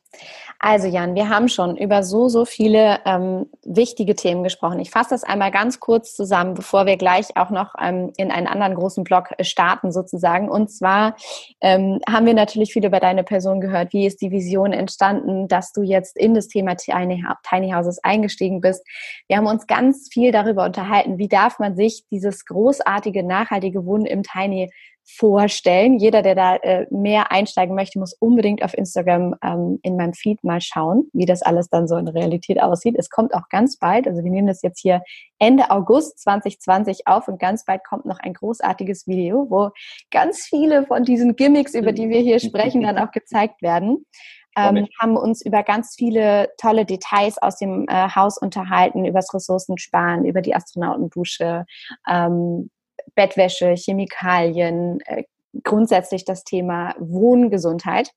Also Jan, wir haben schon über so, so viele ähm, wichtige Themen gesprochen. Ich fasse das einmal ganz kurz zusammen, bevor wir gleich auch noch ähm, in einen anderen großen Blog äh, starten sozusagen. Und zwar ähm, haben wir natürlich viel über deine Person gehört. Wie ist die Vision entstanden, dass du jetzt in das Thema Tiny, Tiny Houses eingestiegen bist? Wir haben uns ganz viel darüber unterhalten, wie darf man sich dieses großartige, nachhaltige Wohnen im Tiny vorstellen. Jeder, der da äh, mehr einsteigen möchte, muss unbedingt auf Instagram ähm, in meinem Feed mal schauen, wie das alles dann so in Realität aussieht. Es kommt auch ganz bald, also wir nehmen das jetzt hier Ende August 2020 auf und ganz bald kommt noch ein großartiges Video, wo ganz viele von diesen Gimmicks, über die wir hier sprechen, dann auch gezeigt werden. Ähm, haben uns über ganz viele tolle Details aus dem äh, Haus unterhalten, über das Ressourcensparen, über die Astronautendusche, ähm, Bettwäsche, Chemikalien, äh, grundsätzlich das Thema Wohngesundheit.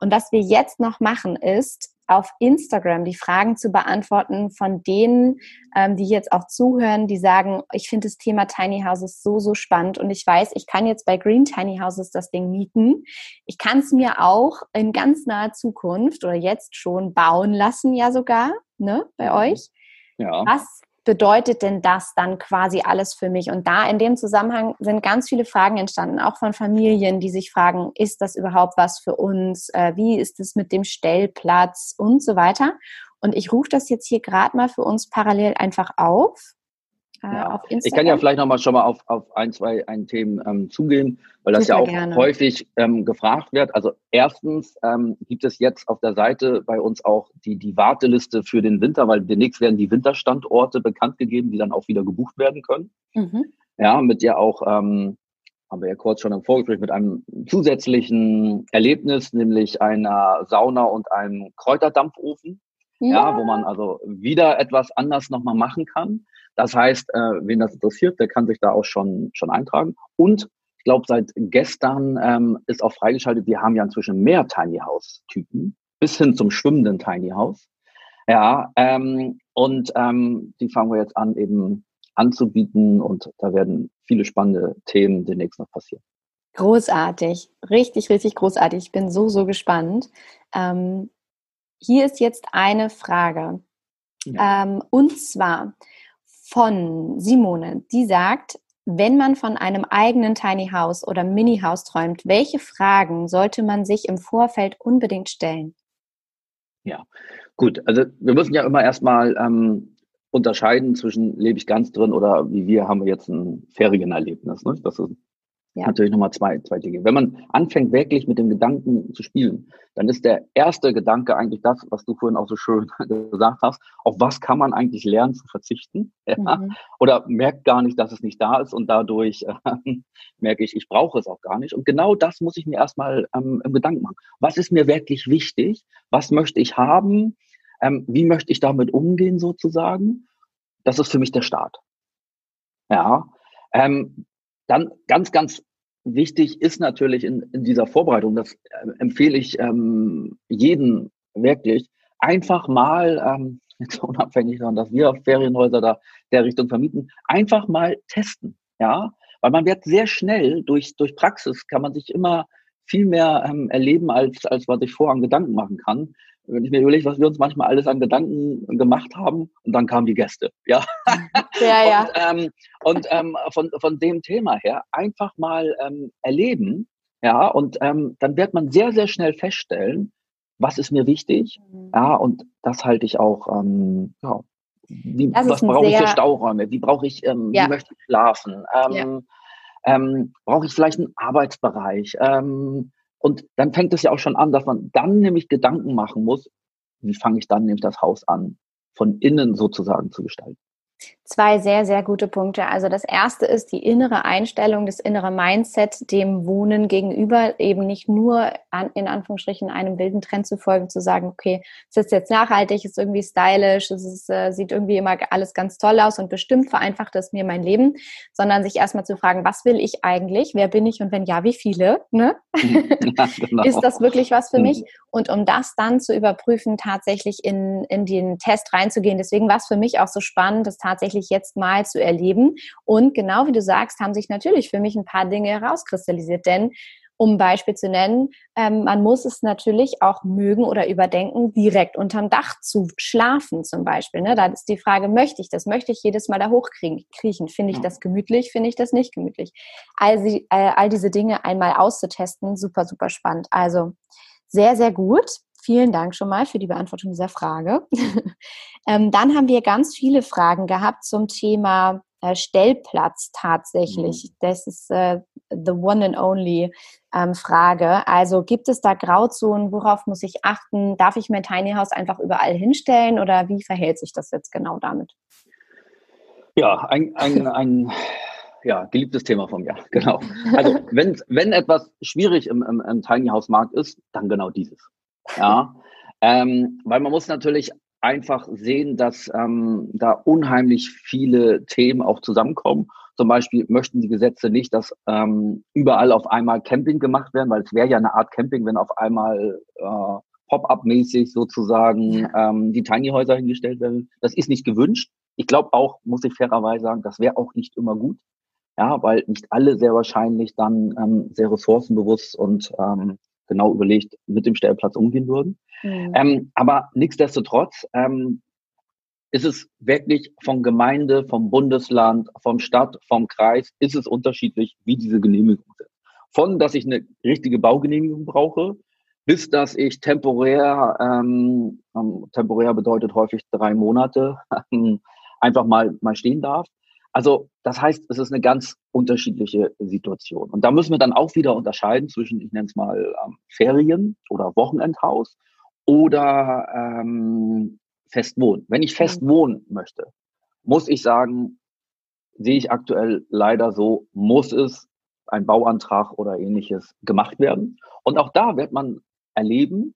Und was wir jetzt noch machen, ist auf Instagram die Fragen zu beantworten von denen, ähm, die jetzt auch zuhören, die sagen, ich finde das Thema Tiny Houses so, so spannend und ich weiß, ich kann jetzt bei Green Tiny Houses das Ding mieten. Ich kann es mir auch in ganz naher Zukunft oder jetzt schon bauen lassen, ja sogar, ne, bei mhm. euch. Ja. Was bedeutet denn das dann quasi alles für mich? Und da in dem Zusammenhang sind ganz viele Fragen entstanden, auch von Familien, die sich fragen, ist das überhaupt was für uns? Äh, wie ist es mit dem Stellplatz und so weiter? Und ich rufe das jetzt hier gerade mal für uns parallel einfach auf ja. Ich kann ja vielleicht nochmal schon mal auf, auf ein, zwei ein Themen ähm, zugehen, weil das Super ja auch gerne. häufig ähm, gefragt wird. Also erstens ähm, gibt es jetzt auf der Seite bei uns auch die, die Warteliste für den Winter, weil demnächst werden die Winterstandorte bekannt gegeben, die dann auch wieder gebucht werden können. Mhm. Ja, mit der auch, ähm, haben wir ja kurz schon im Vorgespräch, mit einem zusätzlichen Erlebnis, nämlich einer Sauna und einem Kräuterdampfofen. Ja. ja, wo man also wieder etwas anders nochmal machen kann. Das heißt, äh, wen das interessiert, der kann sich da auch schon, schon eintragen. Und ich glaube, seit gestern ähm, ist auch freigeschaltet, wir haben ja inzwischen mehr Tiny House-Typen, bis hin zum schwimmenden Tiny House. Ja, ähm, und ähm, die fangen wir jetzt an, eben anzubieten und da werden viele spannende Themen demnächst noch passieren. Großartig, richtig, richtig großartig. Ich bin so, so gespannt. Ähm, hier ist jetzt eine Frage. Ja. Ähm, und zwar, von Simone, die sagt, wenn man von einem eigenen Tiny House oder Mini House träumt, welche Fragen sollte man sich im Vorfeld unbedingt stellen? Ja, gut. Also wir müssen ja immer erstmal ähm, unterscheiden zwischen lebe ich ganz drin oder wie wir haben wir jetzt ein Ferienerlebnis. Ne? Das ist ja. Natürlich nochmal zwei, zwei Dinge. Wenn man anfängt, wirklich mit dem Gedanken zu spielen, dann ist der erste Gedanke eigentlich das, was du vorhin auch so schön gesagt hast. Auf was kann man eigentlich lernen zu verzichten? Ja? Mhm. Oder merkt gar nicht, dass es nicht da ist und dadurch äh, merke ich, ich brauche es auch gar nicht. Und genau das muss ich mir erstmal ähm, im Gedanken machen. Was ist mir wirklich wichtig? Was möchte ich haben? Ähm, wie möchte ich damit umgehen sozusagen? Das ist für mich der Start. Ja. Ähm, dann ganz, ganz wichtig ist natürlich in, in dieser Vorbereitung, das äh, empfehle ich ähm, jeden wirklich, einfach mal, ähm, jetzt unabhängig davon, dass wir Ferienhäuser da der Richtung vermieten, einfach mal testen. Ja, weil man wird sehr schnell durch, durch Praxis kann man sich immer viel mehr ähm, erleben, als, als was ich vorher an Gedanken machen kann wenn ich mir überlege, was wir uns manchmal alles an Gedanken gemacht haben, und dann kamen die Gäste. Ja, ja, ja. Und, ähm, und ähm, von, von dem Thema her einfach mal ähm, erleben, ja, und ähm, dann wird man sehr, sehr schnell feststellen, was ist mir wichtig, mhm. ja, und das halte ich auch, ähm, ja, wie, was brauche ich für Stauräume, wie brauche ich, ähm, ja. wie möchte ich schlafen, ähm, ja. Ähm, brauche ich vielleicht einen Arbeitsbereich, ähm, Und dann fängt es ja auch schon an, dass man dann nämlich Gedanken machen muss, wie fange ich dann nämlich das Haus an, von innen sozusagen zu gestalten. Zwei sehr, sehr gute Punkte. Also das erste ist die innere Einstellung, das innere Mindset dem Wohnen gegenüber, eben nicht nur an, in Anführungsstrichen einem wilden Trend zu folgen, zu sagen, okay, es ist jetzt nachhaltig, es ist irgendwie stylisch, es ist, äh, sieht irgendwie immer alles ganz toll aus und bestimmt vereinfacht es mir mein Leben, sondern sich erstmal zu fragen, was will ich eigentlich, wer bin ich und wenn ja, wie viele? Ne? Ja, genau. Ist das wirklich was für mich? Mhm. Und um das dann zu überprüfen, tatsächlich in, in den Test reinzugehen. Deswegen war es für mich auch so spannend, das tatsächlich jetzt mal zu erleben. Und genau wie du sagst, haben sich natürlich für mich ein paar Dinge herauskristallisiert. Denn um ein Beispiel zu nennen, ähm, man muss es natürlich auch mögen oder überdenken, direkt unterm Dach zu schlafen zum Beispiel. Ne? Da ist die Frage, möchte ich das? Möchte ich jedes Mal da hochkriechen? Finde ich das gemütlich? Finde ich das nicht gemütlich? All, sie, äh, all diese Dinge einmal auszutesten, super, super spannend. Also sehr, sehr gut. Vielen Dank schon mal für die Beantwortung dieser Frage. ähm, dann haben wir ganz viele Fragen gehabt zum Thema äh, Stellplatz tatsächlich. Mhm. Das ist äh, the one and only ähm, Frage. Also gibt es da Grauzonen? Worauf muss ich achten? Darf ich mein Tiny House einfach überall hinstellen oder wie verhält sich das jetzt genau damit? Ja, ein, ein, ein ja, geliebtes Thema von mir, genau. Also wenn, wenn etwas schwierig im, im, im Tiny House Markt ist, dann genau dieses. Ja, ähm, weil man muss natürlich einfach sehen, dass ähm, da unheimlich viele Themen auch zusammenkommen. Zum Beispiel möchten die Gesetze nicht, dass ähm, überall auf einmal Camping gemacht werden, weil es wäre ja eine Art Camping, wenn auf einmal äh, Pop-up-mäßig sozusagen ähm, die Tiny Häuser hingestellt werden. Das ist nicht gewünscht. Ich glaube auch, muss ich fairerweise sagen, das wäre auch nicht immer gut. Ja, weil nicht alle sehr wahrscheinlich dann ähm, sehr ressourcenbewusst und ähm, genau überlegt mit dem Stellplatz umgehen würden. Mhm. Ähm, aber nichtsdestotrotz ähm, ist es wirklich von Gemeinde, vom Bundesland, vom Stadt, vom Kreis, ist es unterschiedlich, wie diese Genehmigungen sind. Von, dass ich eine richtige Baugenehmigung brauche, bis dass ich temporär, ähm, ähm temporär bedeutet häufig drei Monate, einfach mal, mal stehen darf. Also das heißt, es ist eine ganz unterschiedliche Situation. Und da müssen wir dann auch wieder unterscheiden zwischen, ich nenne es mal ähm, Ferien oder Wochenendhaus oder ähm, Festwohnen. Wenn ich fest wohnen möchte, muss ich sagen, sehe ich aktuell leider so, muss es ein Bauantrag oder ähnliches gemacht werden. Und auch da wird man erleben,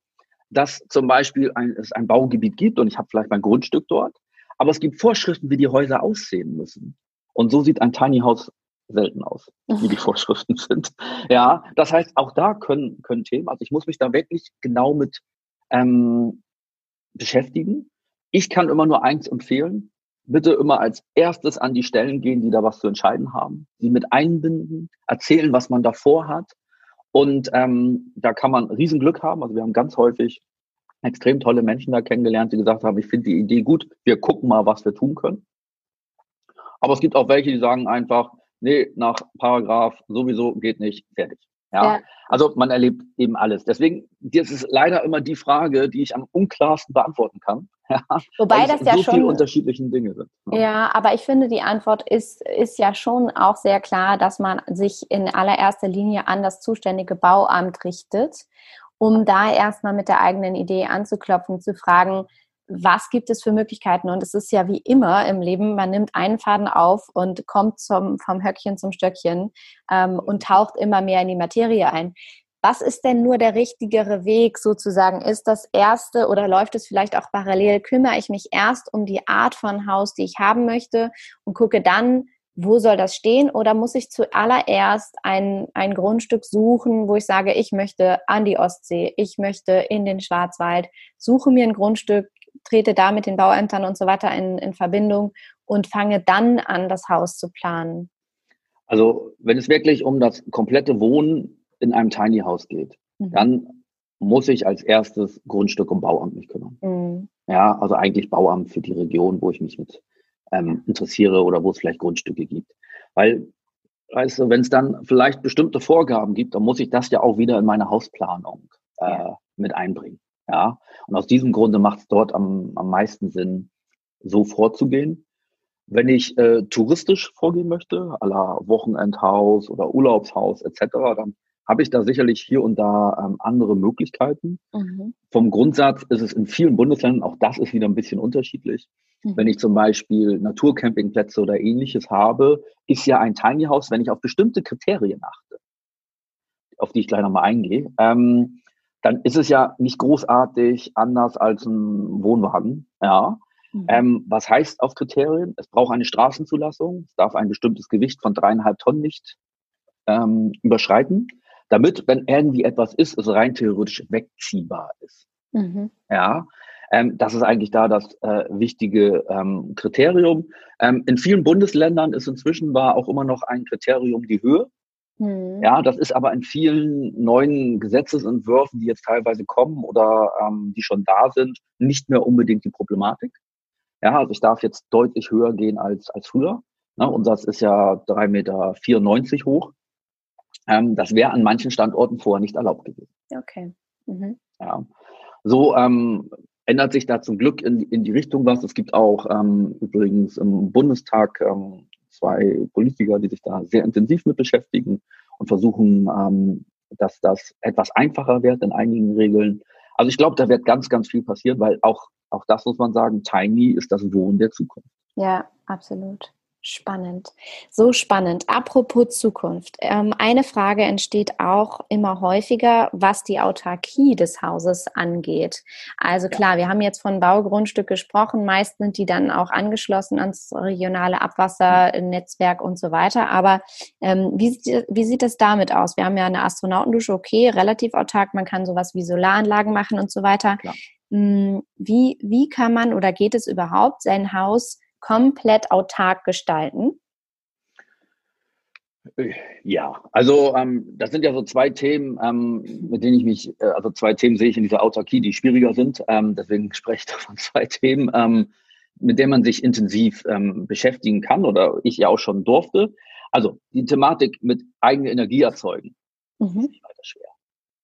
dass zum Beispiel ein, es ein Baugebiet gibt und ich habe vielleicht mein Grundstück dort aber es gibt Vorschriften, wie die Häuser aussehen müssen. Und so sieht ein Tiny House selten aus, wie die Vorschriften sind. Ja, das heißt, auch da können, können Themen, also ich muss mich da wirklich genau mit ähm, beschäftigen. Ich kann immer nur eins empfehlen. Bitte immer als erstes an die Stellen gehen, die da was zu entscheiden haben, sie mit einbinden, erzählen, was man davor hat. Und ähm, da kann man Riesenglück haben. Also wir haben ganz häufig extrem tolle Menschen da kennengelernt, die gesagt haben, ich finde die Idee gut, wir gucken mal, was wir tun können. Aber es gibt auch welche, die sagen einfach, nee, nach Paragraph sowieso geht nicht, fertig. Ja? ja. Also man erlebt eben alles. Deswegen, das ist leider immer die Frage, die ich am unklarsten beantworten kann. Ja? Wobei das ja so schon viele unterschiedlichen Dinge sind. Ja. ja, aber ich finde, die Antwort ist, ist ja schon auch sehr klar, dass man sich in allererster Linie an das zuständige Bauamt richtet um da erstmal mit der eigenen Idee anzuklopfen, zu fragen, was gibt es für Möglichkeiten? Und es ist ja wie immer im Leben, man nimmt einen Faden auf und kommt zum, vom Höckchen zum Stöckchen ähm, und taucht immer mehr in die Materie ein. Was ist denn nur der richtigere Weg sozusagen? Ist das erste oder läuft es vielleicht auch parallel? Kümmere ich mich erst um die Art von Haus, die ich haben möchte und gucke dann, wo soll das stehen? Oder muss ich zuallererst ein, ein Grundstück suchen, wo ich sage, ich möchte an die Ostsee, ich möchte in den Schwarzwald, suche mir ein Grundstück, trete da mit den Bauämtern und so weiter in, in Verbindung und fange dann an, das Haus zu planen? Also wenn es wirklich um das komplette Wohnen in einem Tiny House geht, mhm. dann muss ich als erstes Grundstück und Bauamt mich kümmern. Mhm. Ja, also eigentlich Bauamt für die Region, wo ich mich mit ähm, interessiere oder wo es vielleicht Grundstücke gibt. Weil, weißt du, wenn es dann vielleicht bestimmte Vorgaben gibt, dann muss ich das ja auch wieder in meine Hausplanung äh, ja. mit einbringen. Ja, und aus diesem Grunde macht es dort am, am meisten Sinn, so vorzugehen. Wenn ich äh, touristisch vorgehen möchte, à la Wochenendhaus oder Urlaubshaus etc., dann habe ich da sicherlich hier und da ähm, andere Möglichkeiten. Mhm. Vom Grundsatz ist es in vielen Bundesländern, auch das ist wieder ein bisschen unterschiedlich. Mhm. Wenn ich zum Beispiel Naturcampingplätze oder ähnliches habe, ist ja ein Tiny House, wenn ich auf bestimmte Kriterien achte, auf die ich gleich nochmal eingehe, ähm, dann ist es ja nicht großartig anders als ein Wohnwagen. Ja. Mhm. Ähm, was heißt auf Kriterien? Es braucht eine Straßenzulassung, es darf ein bestimmtes Gewicht von dreieinhalb Tonnen nicht ähm, überschreiten damit, wenn irgendwie etwas ist, es rein theoretisch wegziehbar ist. Mhm. Ja, ähm, das ist eigentlich da das äh, wichtige ähm, Kriterium. Ähm, in vielen Bundesländern ist inzwischen war auch immer noch ein Kriterium die Höhe. Mhm. Ja, das ist aber in vielen neuen Gesetzesentwürfen, die jetzt teilweise kommen oder ähm, die schon da sind, nicht mehr unbedingt die Problematik. Ja, also ich darf jetzt deutlich höher gehen als, als früher. Ne, unser ist ja 3,94 Meter hoch. Ähm, das wäre an manchen Standorten vorher nicht erlaubt gewesen. Okay. Mhm. Ja. So ähm, ändert sich da zum Glück in, in die Richtung was. Es gibt auch ähm, übrigens im Bundestag ähm, zwei Politiker, die sich da sehr intensiv mit beschäftigen und versuchen, ähm, dass das etwas einfacher wird in einigen Regeln. Also ich glaube, da wird ganz, ganz viel passieren, weil auch, auch das muss man sagen, Tiny ist das Wohnen der Zukunft. Ja, absolut. Spannend, so spannend. Apropos Zukunft. Ähm, eine Frage entsteht auch immer häufiger, was die Autarkie des Hauses angeht. Also klar, wir haben jetzt von Baugrundstück gesprochen. Meist sind die dann auch angeschlossen ans regionale Abwassernetzwerk und so weiter. Aber ähm, wie, wie sieht es damit aus? Wir haben ja eine Astronautendusche, okay, relativ autark. Man kann sowas wie Solaranlagen machen und so weiter. Klar. Hm, wie, wie kann man oder geht es überhaupt, sein Haus komplett autark gestalten? Ja, also ähm, das sind ja so zwei Themen, ähm, mit denen ich mich, äh, also zwei Themen sehe ich in dieser Autarkie, die schwieriger sind. Ähm, deswegen spreche ich von zwei Themen, ähm, mit denen man sich intensiv ähm, beschäftigen kann oder ich ja auch schon durfte. Also die Thematik mit eigener Energie erzeugen, mhm. ist nicht weiter schwer.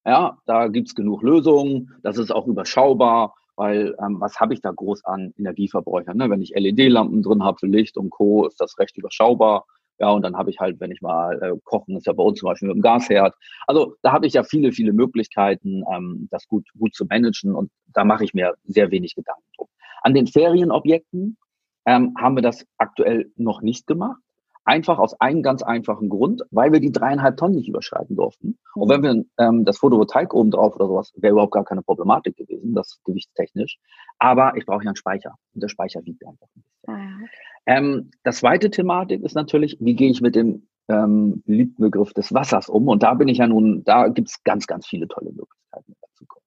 Ja, da gibt's genug Lösungen, das ist auch überschaubar weil ähm, was habe ich da groß an Energieverbräuchern? Ne? Wenn ich LED-Lampen drin habe für Licht und Co., ist das recht überschaubar. Ja, und dann habe ich halt, wenn ich mal äh, kochen, ist ja bei uns zum Beispiel mit dem Gasherd. Also da habe ich ja viele, viele Möglichkeiten, ähm, das gut, gut zu managen und da mache ich mir sehr wenig Gedanken drum. An den Ferienobjekten ähm, haben wir das aktuell noch nicht gemacht. Einfach aus einem ganz einfachen Grund, weil wir die dreieinhalb Tonnen nicht überschreiten durften. Mhm. Und wenn wir ähm, das Photovoltaik oben drauf oder sowas, wäre überhaupt gar keine Problematik gewesen, das gewichtstechnisch. Aber ich brauche ja einen Speicher. Und der Speicher wiegt einfach ein bisschen. Ah, ähm, das zweite Thematik ist natürlich, wie gehe ich mit dem ähm, beliebten Begriff des Wassers um? Und da bin ich ja nun, da gibt es ganz, ganz viele tolle Möglichkeiten in der Zukunft.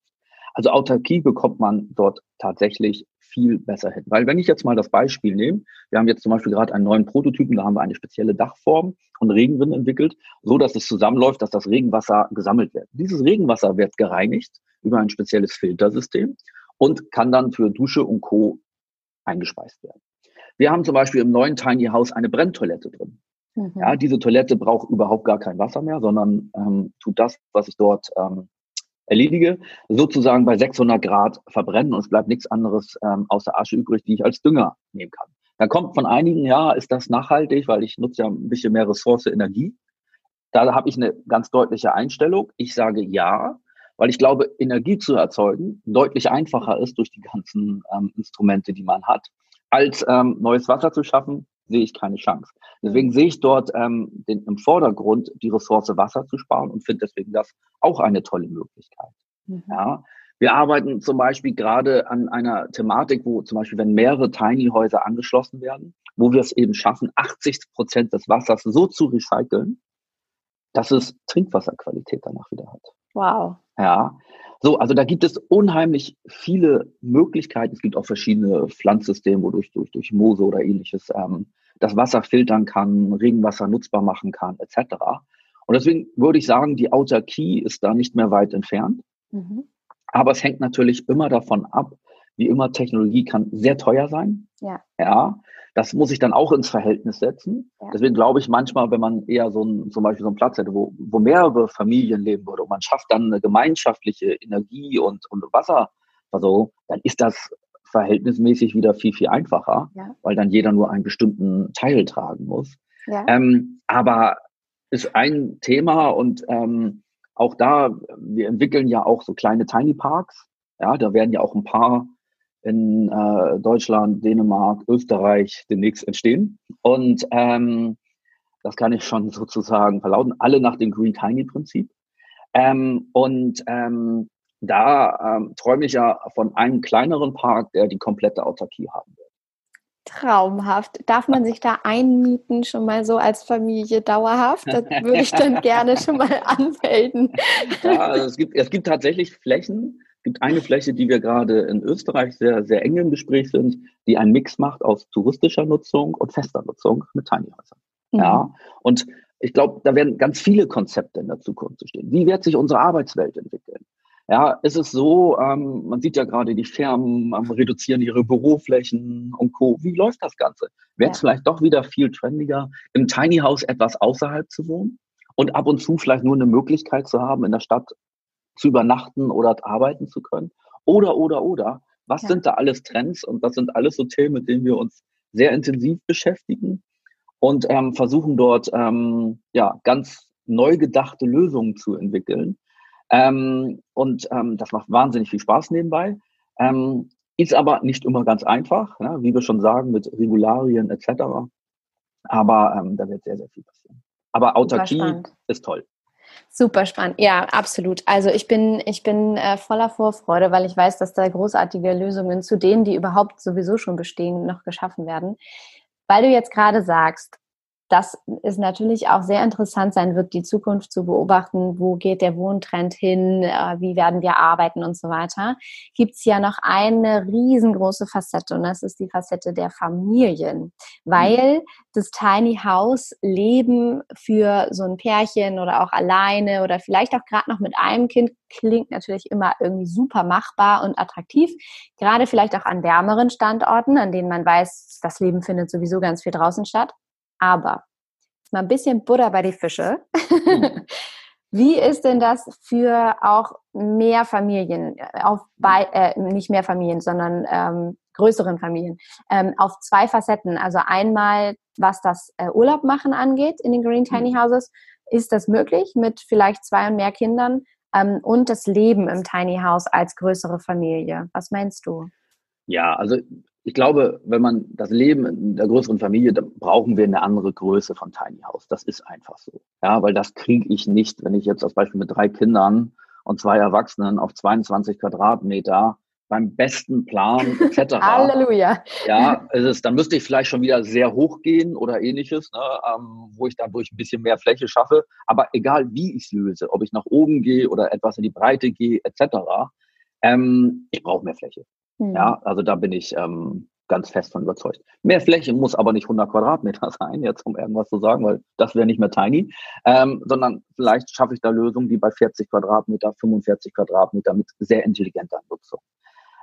Also Autarkie bekommt man dort tatsächlich viel besser hin. Weil wenn ich jetzt mal das Beispiel nehme, wir haben jetzt zum Beispiel gerade einen neuen Prototypen, da haben wir eine spezielle Dachform und Regenrinnen entwickelt, so dass es zusammenläuft, dass das Regenwasser gesammelt wird. Dieses Regenwasser wird gereinigt über ein spezielles Filtersystem und kann dann für Dusche und Co. eingespeist werden. Wir haben zum Beispiel im neuen Tiny House eine Brenntoilette drin. Mhm. Ja, diese Toilette braucht überhaupt gar kein Wasser mehr, sondern ähm, tut das, was ich dort ähm, erledige, sozusagen bei 600 Grad verbrennen und es bleibt nichts anderes ähm, außer Asche übrig, die ich als Dünger nehmen kann. Dann kommt von einigen, ja, ist das nachhaltig, weil ich nutze ja ein bisschen mehr Ressource, Energie. Da habe ich eine ganz deutliche Einstellung. Ich sage ja, weil ich glaube, Energie zu erzeugen deutlich einfacher ist durch die ganzen ähm, Instrumente, die man hat, als ähm, neues Wasser zu schaffen, sehe ich keine Chance. Deswegen sehe ich dort ähm, den, im Vordergrund die Ressource Wasser zu sparen und finde deswegen das auch eine tolle Möglichkeit. Mhm. Ja. Wir arbeiten zum Beispiel gerade an einer Thematik, wo zum Beispiel, wenn mehrere Tiny-Häuser angeschlossen werden, wo wir es eben schaffen, 80 Prozent des Wassers so zu recyceln, dass es Trinkwasserqualität danach wieder hat. Wow. Ja. So, also da gibt es unheimlich viele Möglichkeiten. Es gibt auch verschiedene Pflanzsysteme, wodurch durch, durch Moose oder ähnliches ähm, das Wasser filtern kann, Regenwasser nutzbar machen kann, etc. Und deswegen würde ich sagen, die Autarkie ist da nicht mehr weit entfernt. Mhm. Aber es hängt natürlich immer davon ab, wie immer, Technologie kann sehr teuer sein. Ja. Ja. Das muss ich dann auch ins Verhältnis setzen. Ja. Deswegen glaube ich manchmal, wenn man eher so ein, zum Beispiel so einen Platz hätte, wo, wo mehrere Familien leben würde und man schafft dann eine gemeinschaftliche Energie und, und Wasserversorgung, dann ist das verhältnismäßig wieder viel, viel einfacher, ja. weil dann jeder nur einen bestimmten Teil tragen muss. Ja. Ähm, aber ist ein Thema und ähm, auch da, wir entwickeln ja auch so kleine Tiny Parks. Ja, da werden ja auch ein paar in äh, Deutschland, Dänemark, Österreich demnächst entstehen. Und ähm, das kann ich schon sozusagen verlauten, alle nach dem Green Tiny Prinzip. Ähm, und ähm, da ähm, träume ich ja von einem kleineren Park, der die komplette Autarkie haben wird. Traumhaft. Darf man sich da einmieten, schon mal so als Familie dauerhaft? Das würde ich dann gerne schon mal anmelden. Ja, also es gibt, es gibt tatsächlich Flächen. Es gibt eine Fläche, die wir gerade in Österreich sehr, sehr eng im Gespräch sind, die einen Mix macht aus touristischer Nutzung und fester Nutzung mit Tiny Häusern. Mhm. Ja, und ich glaube, da werden ganz viele Konzepte in der Zukunft stehen. Wie wird sich unsere Arbeitswelt entwickeln? Ja, ist es so, ähm, man sieht ja gerade, die Firmen ähm, reduzieren ihre Büroflächen und Co. Wie läuft das Ganze? Wäre es ja. vielleicht doch wieder viel trendiger, im Tiny House etwas außerhalb zu wohnen und ab und zu vielleicht nur eine Möglichkeit zu haben, in der Stadt zu übernachten oder arbeiten zu können? Oder, oder, oder. Was ja. sind da alles Trends? Und das sind alles so Themen, mit denen wir uns sehr intensiv beschäftigen und ähm, versuchen dort ähm, ja, ganz neu gedachte Lösungen zu entwickeln. Ähm, und ähm, das macht wahnsinnig viel Spaß nebenbei. Ähm, ist aber nicht immer ganz einfach, ja, wie wir schon sagen, mit Regularien etc. Aber ähm, da wird sehr, sehr viel passieren. Aber Autarkie ist toll. Super spannend, ja, absolut. Also ich bin, ich bin äh, voller Vorfreude, weil ich weiß, dass da großartige Lösungen zu denen, die überhaupt sowieso schon bestehen, noch geschaffen werden. Weil du jetzt gerade sagst, dass es natürlich auch sehr interessant sein wird, die Zukunft zu beobachten, wo geht der Wohntrend hin, äh, wie werden wir arbeiten und so weiter, gibt es ja noch eine riesengroße Facette und das ist die Facette der Familien, weil mhm. das Tiny House Leben für so ein Pärchen oder auch alleine oder vielleicht auch gerade noch mit einem Kind klingt natürlich immer irgendwie super machbar und attraktiv, gerade vielleicht auch an wärmeren Standorten, an denen man weiß, das Leben findet sowieso ganz viel draußen statt. Aber mal ein bisschen Butter bei die Fische. Mhm. Wie ist denn das für auch mehr Familien, auf bei, äh, nicht mehr Familien, sondern ähm, größeren Familien, ähm, auf zwei Facetten. Also einmal, was das äh, Urlaub machen angeht in den Green Tiny mhm. Houses, ist das möglich mit vielleicht zwei und mehr Kindern ähm, und das Leben im Tiny House als größere Familie. Was meinst du? Ja, also ich glaube, wenn man das Leben in der größeren Familie, dann brauchen wir eine andere Größe von Tiny House. Das ist einfach so. Ja, weil das kriege ich nicht, wenn ich jetzt als Beispiel mit drei Kindern und zwei Erwachsenen auf 22 Quadratmeter beim besten Plan etc. Halleluja. Ja, ist es, dann müsste ich vielleicht schon wieder sehr hoch gehen oder ähnliches, ne, ähm, wo ich dadurch ein bisschen mehr Fläche schaffe. Aber egal wie ich es löse, ob ich nach oben gehe oder etwas in die Breite gehe etc., ähm, ich brauche mehr Fläche. Mhm. Ja, also da bin ich ähm, ganz fest von überzeugt. Mehr Fläche muss aber nicht 100 Quadratmeter sein, jetzt um irgendwas zu sagen, weil das wäre nicht mehr tiny, ähm, sondern vielleicht schaffe ich da Lösungen wie bei 40 Quadratmeter, 45 Quadratmeter mit sehr intelligenter Nutzung.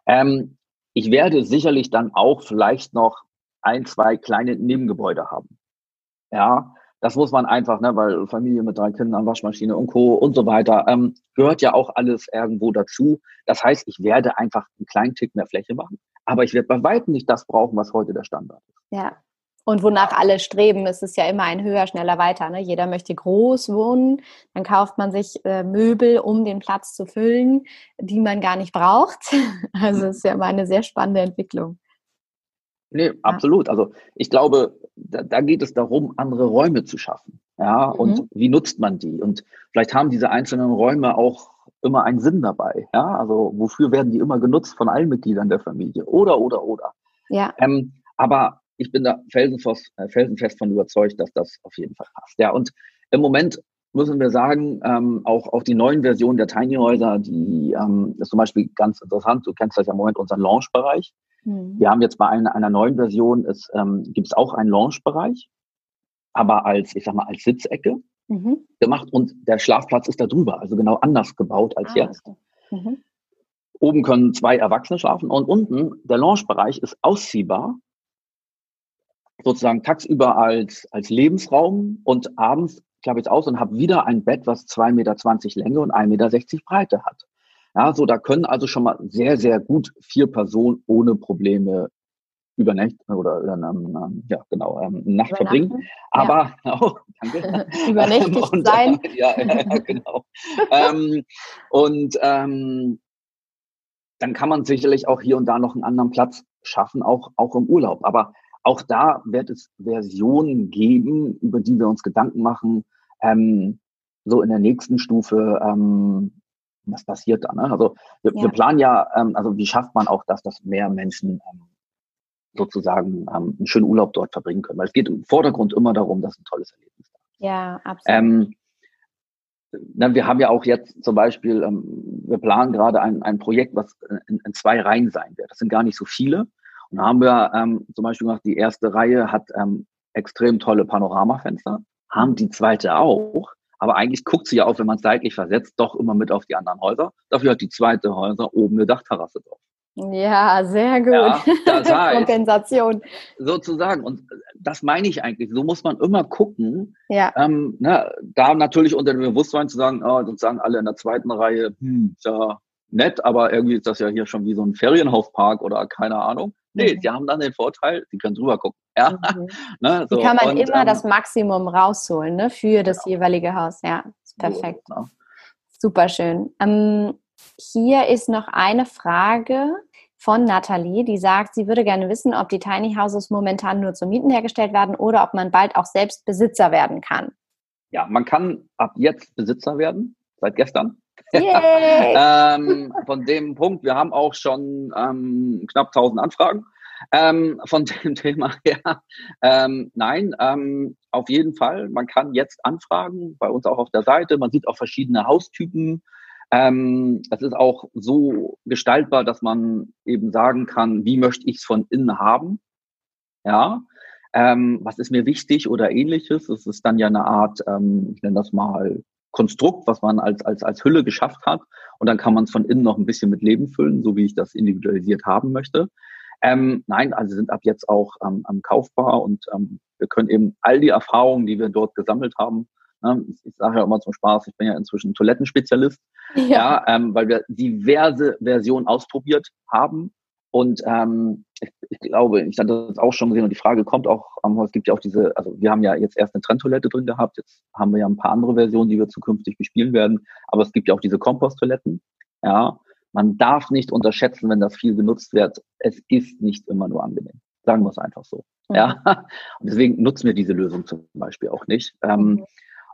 Ähm, ich werde sicherlich dann auch vielleicht noch ein, zwei kleine Nebengebäude haben. Ja, das muss man einfach, ne, weil Familie mit drei Kindern, Waschmaschine und Co. und so weiter, ähm, gehört ja auch alles irgendwo dazu. Das heißt, ich werde einfach einen kleinen Tick mehr Fläche machen, aber ich werde bei weitem nicht das brauchen, was heute der Standard ist. Ja. Und wonach alle streben, ist es ja immer ein höher, schneller, weiter. Ne? Jeder möchte groß wohnen, dann kauft man sich äh, Möbel, um den Platz zu füllen, die man gar nicht braucht. Also es ist ja immer eine sehr spannende Entwicklung. Nee, absolut. Also ich glaube, da, da geht es darum, andere Räume zu schaffen. Ja, mhm. und wie nutzt man die? Und vielleicht haben diese einzelnen Räume auch immer einen Sinn dabei. Ja, also wofür werden die immer genutzt von allen Mitgliedern der Familie? Oder, oder, oder. Ja. Ähm, aber ich bin da felsenfest, äh, felsenfest von überzeugt, dass das auf jeden Fall passt. Ja, und im Moment müssen wir sagen, ähm, auch, auch die neuen Versionen der Tiny Häuser, die ähm, ist zum Beispiel ganz interessant. Du kennst das ja im Moment unseren Launch-Bereich. Mhm. Wir haben jetzt bei einer, einer neuen Version, es ähm, gibt es auch einen Launch-Bereich, aber als, ich sag mal, als Sitzecke mhm. gemacht und der Schlafplatz ist da drüber, also genau anders gebaut als ah, jetzt. Mhm. Oben können zwei Erwachsene schlafen und unten der Launch-Bereich ist ausziehbar, sozusagen tagsüber als, als Lebensraum und abends klappe ich es aus und habe wieder ein Bett, was 2,20 Meter Länge und 1,60 Meter Breite hat. Ja, so da können also schon mal sehr, sehr gut vier Personen ohne Probleme übernächten oder ähm, ja genau ähm, Nacht verbringen. Aber ja. oh, danke. Übernächtig und, sein. ja, ja, genau. ähm, und ähm, dann kann man sicherlich auch hier und da noch einen anderen Platz schaffen, auch auch im Urlaub. Aber auch da wird es Versionen geben, über die wir uns Gedanken machen. Ähm, so in der nächsten Stufe, ähm, was passiert da? Ne? Also wir, ja. wir planen ja, ähm, also wie schafft man auch das, dass mehr Menschen ähm, sozusagen ähm, einen schönen Urlaub dort verbringen können. Weil es geht im Vordergrund immer darum, dass ein tolles Erlebnis da ist. Ja, absolut. Ähm, na, wir haben ja auch jetzt zum Beispiel, ähm, wir planen gerade ein, ein Projekt, was in, in zwei Reihen sein wird. Das sind gar nicht so viele. Und da haben wir ähm, zum Beispiel gemacht, die erste Reihe hat extrem tolle Panoramafenster, haben die zweite auch. Aber eigentlich guckt sie ja auch, wenn man es seitlich versetzt, doch immer mit auf die anderen Häuser. Dafür hat die zweite Häuser oben eine Dachterrasse drauf. Ja, sehr gut. Ja, das heißt, Kompensation. Sozusagen. Und das meine ich eigentlich. So muss man immer gucken. Ja. Ähm, ne, da natürlich unter dem Bewusstsein zu sagen, oh, sozusagen alle in der zweiten Reihe, hm, ja nett, aber irgendwie ist das ja hier schon wie so ein Ferienhauspark oder keine Ahnung. Nee, mhm. sie haben dann den Vorteil, sie können drüber gucken. Ja. Mhm. ne, so. kann man Und, immer ähm, das Maximum rausholen ne, für das genau. jeweilige Haus. Ja, perfekt. So, genau. Super schön. Ähm, hier ist noch eine Frage von Nathalie, die sagt, sie würde gerne wissen, ob die Tiny Houses momentan nur zum Mieten hergestellt werden oder ob man bald auch selbst Besitzer werden kann. Ja, man kann ab jetzt Besitzer werden, seit gestern. Ähm, von dem Punkt, wir haben auch schon ähm, knapp 1000 Anfragen. Ähm, von dem Thema her, ähm, nein, ähm, auf jeden Fall. Man kann jetzt anfragen, bei uns auch auf der Seite. Man sieht auch verschiedene Haustypen. Ähm, es ist auch so gestaltbar, dass man eben sagen kann, wie möchte ich es von innen haben? Ja, ähm, was ist mir wichtig oder ähnliches? Es ist dann ja eine Art, ähm, ich nenne das mal Konstrukt, was man als, als, als Hülle geschafft hat. Und dann kann man es von innen noch ein bisschen mit Leben füllen, so wie ich das individualisiert haben möchte. Ähm, nein, also sind ab jetzt auch ähm, kaufbar und ähm, wir können eben all die Erfahrungen, die wir dort gesammelt haben, Ne? Ich sage ja immer zum Spaß, ich bin ja inzwischen Toilettenspezialist, ja, ja ähm, weil wir diverse Versionen ausprobiert haben. Und ähm, ich, glaube, ich hatte das auch schon gesehen und die Frage kommt auch, ähm, es gibt ja auch diese, also wir haben ja jetzt erst eine Trenntoilette drin gehabt, jetzt haben wir ja ein paar andere Versionen, die wir zukünftig bespielen werden, aber es gibt ja auch diese Komposttoiletten. Ja, man darf nicht unterschätzen, wenn das viel genutzt wird. Es ist nicht immer nur angenehm. Sagen wir es einfach so. Mhm. Ja, und deswegen nutzen wir diese Lösung zum Beispiel auch nicht. Ähm, mhm.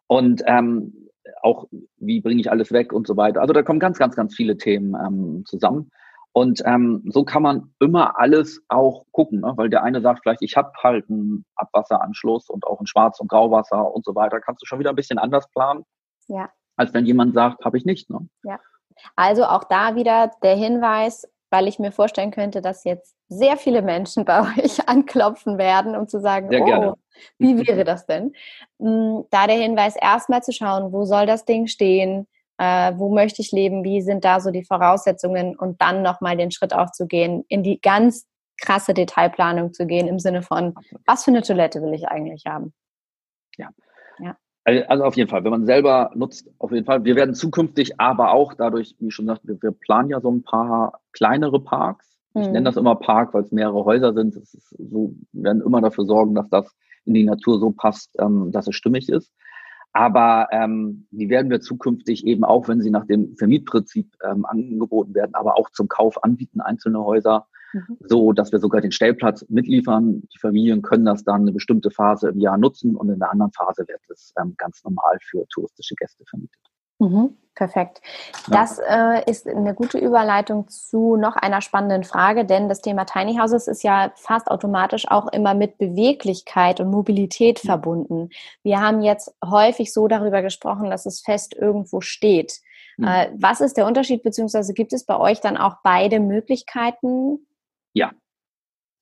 Und ähm, auch, wie bringe ich alles weg und so weiter. Also da kommen ganz, ganz, ganz viele Themen ähm, zusammen. Und ähm, so kann man immer alles auch gucken, ne? weil der eine sagt vielleicht, ich habe halt einen Abwasseranschluss und auch ein Schwarz- und Grauwasser und so weiter. Kannst du schon wieder ein bisschen anders planen, ja. als wenn jemand sagt, habe ich nicht. Ne? Ja. Also auch da wieder der Hinweis, weil ich mir vorstellen könnte, dass jetzt sehr viele Menschen bei euch anklopfen werden, um zu sagen, oh, wie wäre das denn? Mm, da der Hinweis, erstmal zu schauen, wo soll das Ding stehen, äh, wo möchte ich leben, wie sind da so die Voraussetzungen und dann nochmal den Schritt aufzugehen, in die ganz krasse Detailplanung zu gehen, im Sinne von, was für eine Toilette will ich eigentlich haben? Ja. ja. Also auf jeden Fall, wenn man selber nutzt, auf jeden Fall. Wir werden zukünftig aber auch dadurch, wie schon gesagt, wir, wir planen ja so ein paar kleinere Parks. Ich nenne mhm. das immer Park, weil es mehrere Häuser sind. So, wir werden immer dafür sorgen, dass das in die Natur so passt, ähm, dass es stimmig ist. Aber ähm, die werden wir zukünftig eben auch, wenn sie nach dem Vermietprinzip ähm, angeboten werden, aber auch zum Kauf anbieten, einzelne Häuser mhm. so dass wir sogar den Stellplatz mitliefern. Die Familien können das dann eine bestimmte Phase im Jahr nutzen und in der anderen Phase wird es ähm, ganz normal für touristische Gäste vermietet. Mhm, perfekt. Das äh, ist eine gute Überleitung zu noch einer spannenden Frage, denn das Thema Tiny Houses ist ja fast automatisch auch immer mit Beweglichkeit und Mobilität mhm. verbunden. Wir haben jetzt häufig so darüber gesprochen, dass es fest irgendwo steht. Mhm. Äh, was ist der Unterschied, beziehungsweise gibt es bei euch dann auch beide Möglichkeiten, ja.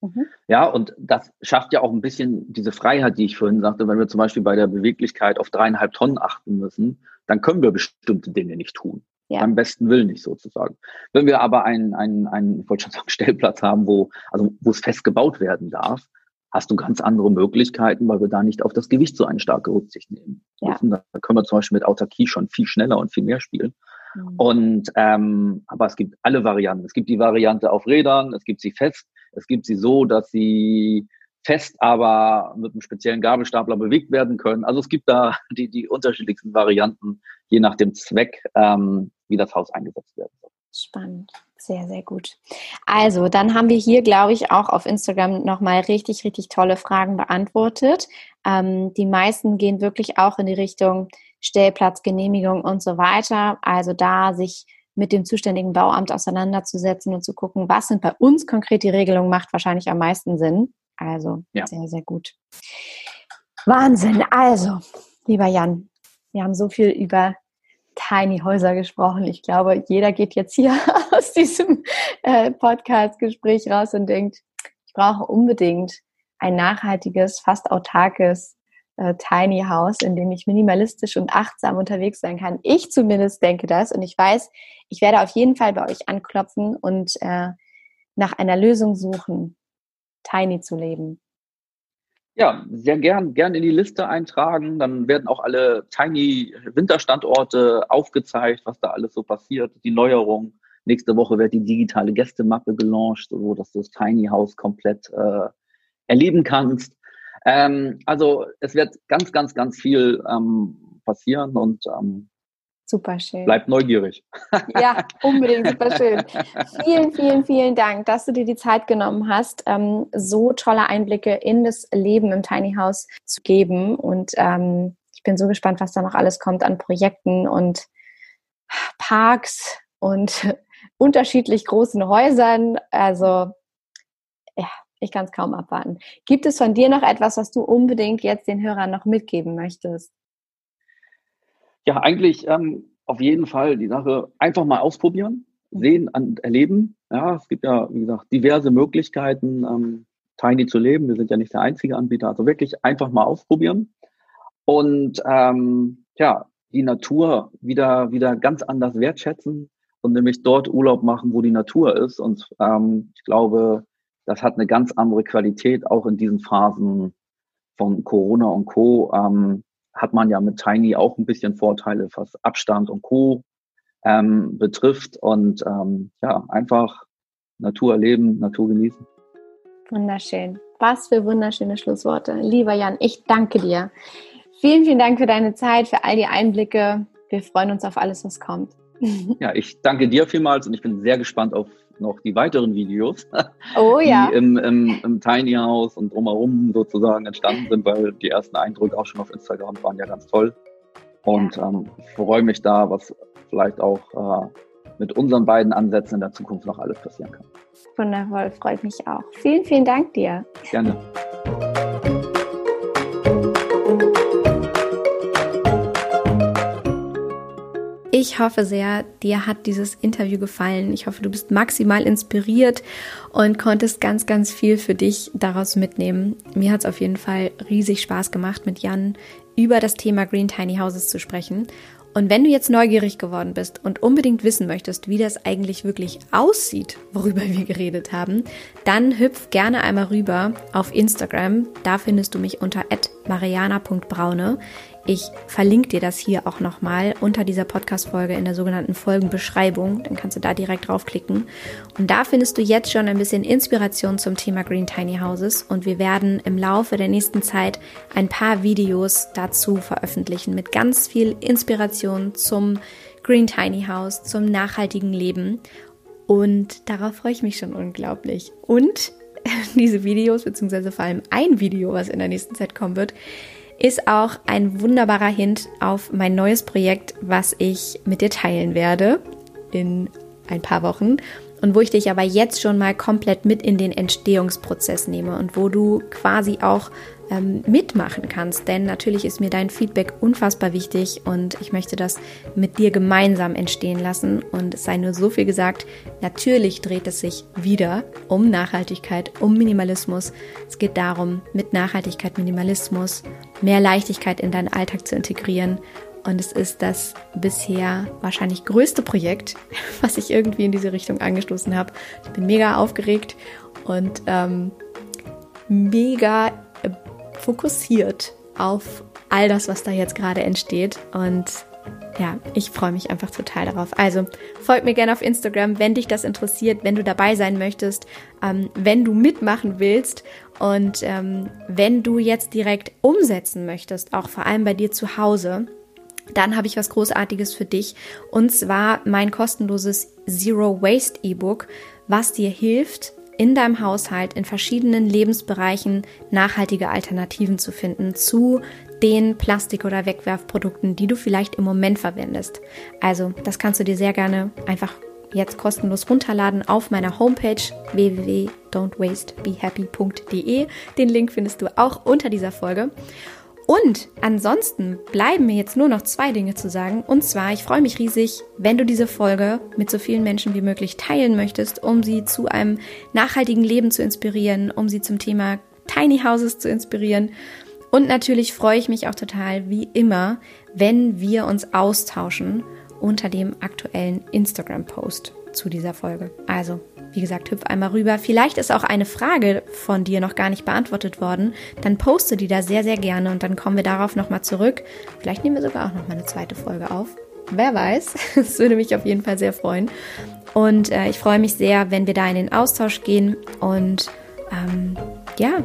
Mhm. Ja, und das schafft ja auch ein bisschen diese Freiheit, die ich vorhin sagte, wenn wir zum Beispiel bei der Beweglichkeit auf dreieinhalb Tonnen achten müssen, dann können wir bestimmte Dinge nicht tun. Ja. Beim besten Willen nicht sozusagen. Wenn wir aber einen, einen, einen, ich wollte schon sagen, Stellplatz haben, wo, also wo es fest gebaut werden darf, hast du ganz andere Möglichkeiten, weil wir da nicht auf das Gewicht so eine starke Rücksicht nehmen. Ja. Da können wir zum Beispiel mit Autarkie schon viel schneller und viel mehr spielen. Mhm. Und ähm, aber es gibt alle Varianten. Es gibt die Variante auf Rädern, es gibt sie fest, Es gibt sie so, dass sie fest, aber mit einem speziellen Gabelstapler bewegt werden können. Also es gibt da die, die unterschiedlichsten Varianten, je nach dem Zweck, ähm, wie das Haus eingesetzt werden soll. Spannend. Sehr, sehr gut. Also, dann haben wir hier, glaube ich, auch auf Instagram nochmal richtig, richtig tolle Fragen beantwortet. Ähm, die meisten gehen wirklich auch in die Richtung Stellplatz, Genehmigung und so weiter. Also da sich mit dem zuständigen Bauamt auseinanderzusetzen und zu gucken, was sind bei uns konkret die Regelungen, macht wahrscheinlich am meisten Sinn. Also ja. sehr, sehr gut. Wahnsinn. Also, lieber Jan, wir haben so viel über Tiny Häuser gesprochen. Ich glaube, jeder geht jetzt hier aus diesem äh, Podcast-Gespräch raus und denkt, ich brauche unbedingt ein nachhaltiges, fast autarkes äh, Tiny House, in dem ich minimalistisch und achtsam unterwegs sein kann. Ich zumindest denke das und ich weiß, ich werde auf jeden Fall bei euch anklopfen und äh, nach einer Lösung suchen, Tiny zu leben. Ja, sehr gern, gern in die Liste eintragen. Dann werden auch alle Tiny Winterstandorte aufgezeigt, was da alles so passiert, die Neuerung. Nächste Woche wird die digitale Gästemappe gelauncht, wo du das Tiny House komplett äh, erleben kannst. Ähm, also es wird ganz, ganz, ganz viel ähm, passieren und ähm, Super schön. Bleibt neugierig. Ja, unbedingt, super schön. Vielen, vielen, vielen Dank, dass du dir die Zeit genommen hast, ähm, so tolle Einblicke in das Leben im Tiny House zu geben. Und ähm, ich bin so gespannt, was da noch alles kommt an Projekten und Parks und unterschiedlich großen Häusern. Also, ja, ich kann es kaum abwarten. Gibt es von dir noch etwas, was du unbedingt jetzt den Hörern noch mitgeben möchtest? Ja, eigentlich ähm, auf jeden Fall die Sache einfach mal ausprobieren, sehen und erleben. Ja, es gibt ja, wie gesagt, diverse Möglichkeiten, ähm, Tiny zu leben. Wir sind ja nicht der einzige Anbieter. Also wirklich einfach mal ausprobieren und ähm, ja, die Natur wieder, wieder ganz anders wertschätzen und nämlich dort Urlaub machen, wo die Natur ist. Und ähm, ich glaube, das hat eine ganz andere Qualität, auch in diesen Phasen von Corona und Co. Ähm, hat man ja mit Tiny auch ein bisschen Vorteile, was Abstand und Co. Ähm, betrifft. Und ähm, ja, einfach Natur erleben, Natur genießen. Wunderschön. Was für wunderschöne Schlussworte. Lieber Jan, ich danke dir. Vielen, vielen Dank für deine Zeit, für all die Einblicke. Wir freuen uns auf alles, was kommt. Ja, ich danke dir vielmals und ich bin sehr gespannt auf noch die weiteren Videos, oh, ja. die im, im, im, Tiny House und drumherum sozusagen entstanden sind, weil die ersten Eindrücke auch schon auf Instagram waren ja ganz toll. Und ja. ähm, ich freue mich da, was vielleicht auch äh, mit unseren beiden Ansätzen in der Zukunft noch alles passieren kann. Wundervoll, freut mich auch. Vielen, vielen Dank dir. Gerne. Ich hoffe sehr, dir hat dieses Interview gefallen. Ich hoffe, du bist maximal inspiriert und konntest ganz, ganz viel für dich daraus mitnehmen. Mir hat es auf jeden Fall riesig Spaß gemacht, mit Jan über das Thema Green Tiny Houses zu sprechen. Und wenn du jetzt neugierig geworden bist und unbedingt wissen möchtest, wie das eigentlich wirklich aussieht, worüber wir geredet haben, dann hüpf gerne einmal rüber auf Instagram. Da findest du mich unter mariana.braune. Ich verlinke dir das hier auch nochmal unter dieser Podcast-Folge in der sogenannten Folgenbeschreibung. Dann kannst du da direkt draufklicken. Und da findest du jetzt schon ein bisschen Inspiration zum Thema Green Tiny Houses. Und wir werden im Laufe der nächsten Zeit ein paar Videos dazu veröffentlichen mit ganz viel Inspiration zum Green Tiny House, zum nachhaltigen Leben. Und darauf freue ich mich schon unglaublich. Und diese Videos, beziehungsweise vor allem ein Video, was in der nächsten Zeit kommen wird, ist auch ein wunderbarer Hint auf mein neues Projekt, was ich mit dir teilen werde in ein paar Wochen. Und wo ich dich aber jetzt schon mal komplett mit in den Entstehungsprozess nehme und wo du quasi auch ähm, mitmachen kannst. Denn natürlich ist mir dein Feedback unfassbar wichtig und ich möchte das mit dir gemeinsam entstehen lassen. Und es sei nur so viel gesagt, natürlich dreht es sich wieder um Nachhaltigkeit, um Minimalismus. Es geht darum, mit Nachhaltigkeit, Minimalismus mehr Leichtigkeit in deinen Alltag zu integrieren. Und es ist das bisher wahrscheinlich größte Projekt, was ich irgendwie in diese Richtung angestoßen habe. Ich bin mega aufgeregt und ähm, mega fokussiert auf all das, was da jetzt gerade entsteht. Und ja, ich freue mich einfach total darauf. Also folg mir gerne auf Instagram, wenn dich das interessiert, wenn du dabei sein möchtest, ähm, wenn du mitmachen willst und ähm, wenn du jetzt direkt umsetzen möchtest, auch vor allem bei dir zu Hause. Dann habe ich was Großartiges für dich und zwar mein kostenloses Zero Waste E-Book, was dir hilft, in deinem Haushalt in verschiedenen Lebensbereichen nachhaltige Alternativen zu finden zu den Plastik- oder Wegwerfprodukten, die du vielleicht im Moment verwendest. Also, das kannst du dir sehr gerne einfach jetzt kostenlos runterladen auf meiner Homepage www.don'twastebehappy.de. Den Link findest du auch unter dieser Folge. Und ansonsten bleiben mir jetzt nur noch zwei Dinge zu sagen. Und zwar, ich freue mich riesig, wenn du diese Folge mit so vielen Menschen wie möglich teilen möchtest, um sie zu einem nachhaltigen Leben zu inspirieren, um sie zum Thema Tiny Houses zu inspirieren. Und natürlich freue ich mich auch total, wie immer, wenn wir uns austauschen unter dem aktuellen Instagram-Post zu dieser Folge. Also, wie gesagt, hüpf einmal rüber. Vielleicht ist auch eine Frage von dir noch gar nicht beantwortet worden. Dann poste die da sehr, sehr gerne und dann kommen wir darauf nochmal zurück. Vielleicht nehmen wir sogar auch nochmal eine zweite Folge auf. Wer weiß. Es würde mich auf jeden Fall sehr freuen. Und äh, ich freue mich sehr, wenn wir da in den Austausch gehen. Und ähm, ja,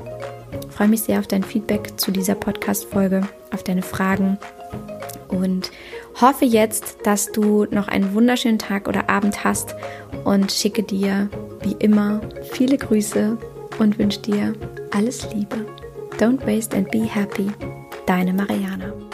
freue mich sehr auf dein Feedback zu dieser Podcast-Folge, auf deine Fragen und hoffe jetzt, dass du noch einen wunderschönen Tag oder Abend hast und schicke dir wie immer viele Grüße und wünsche dir alles Liebe. Don't waste and be happy. Deine Mariana.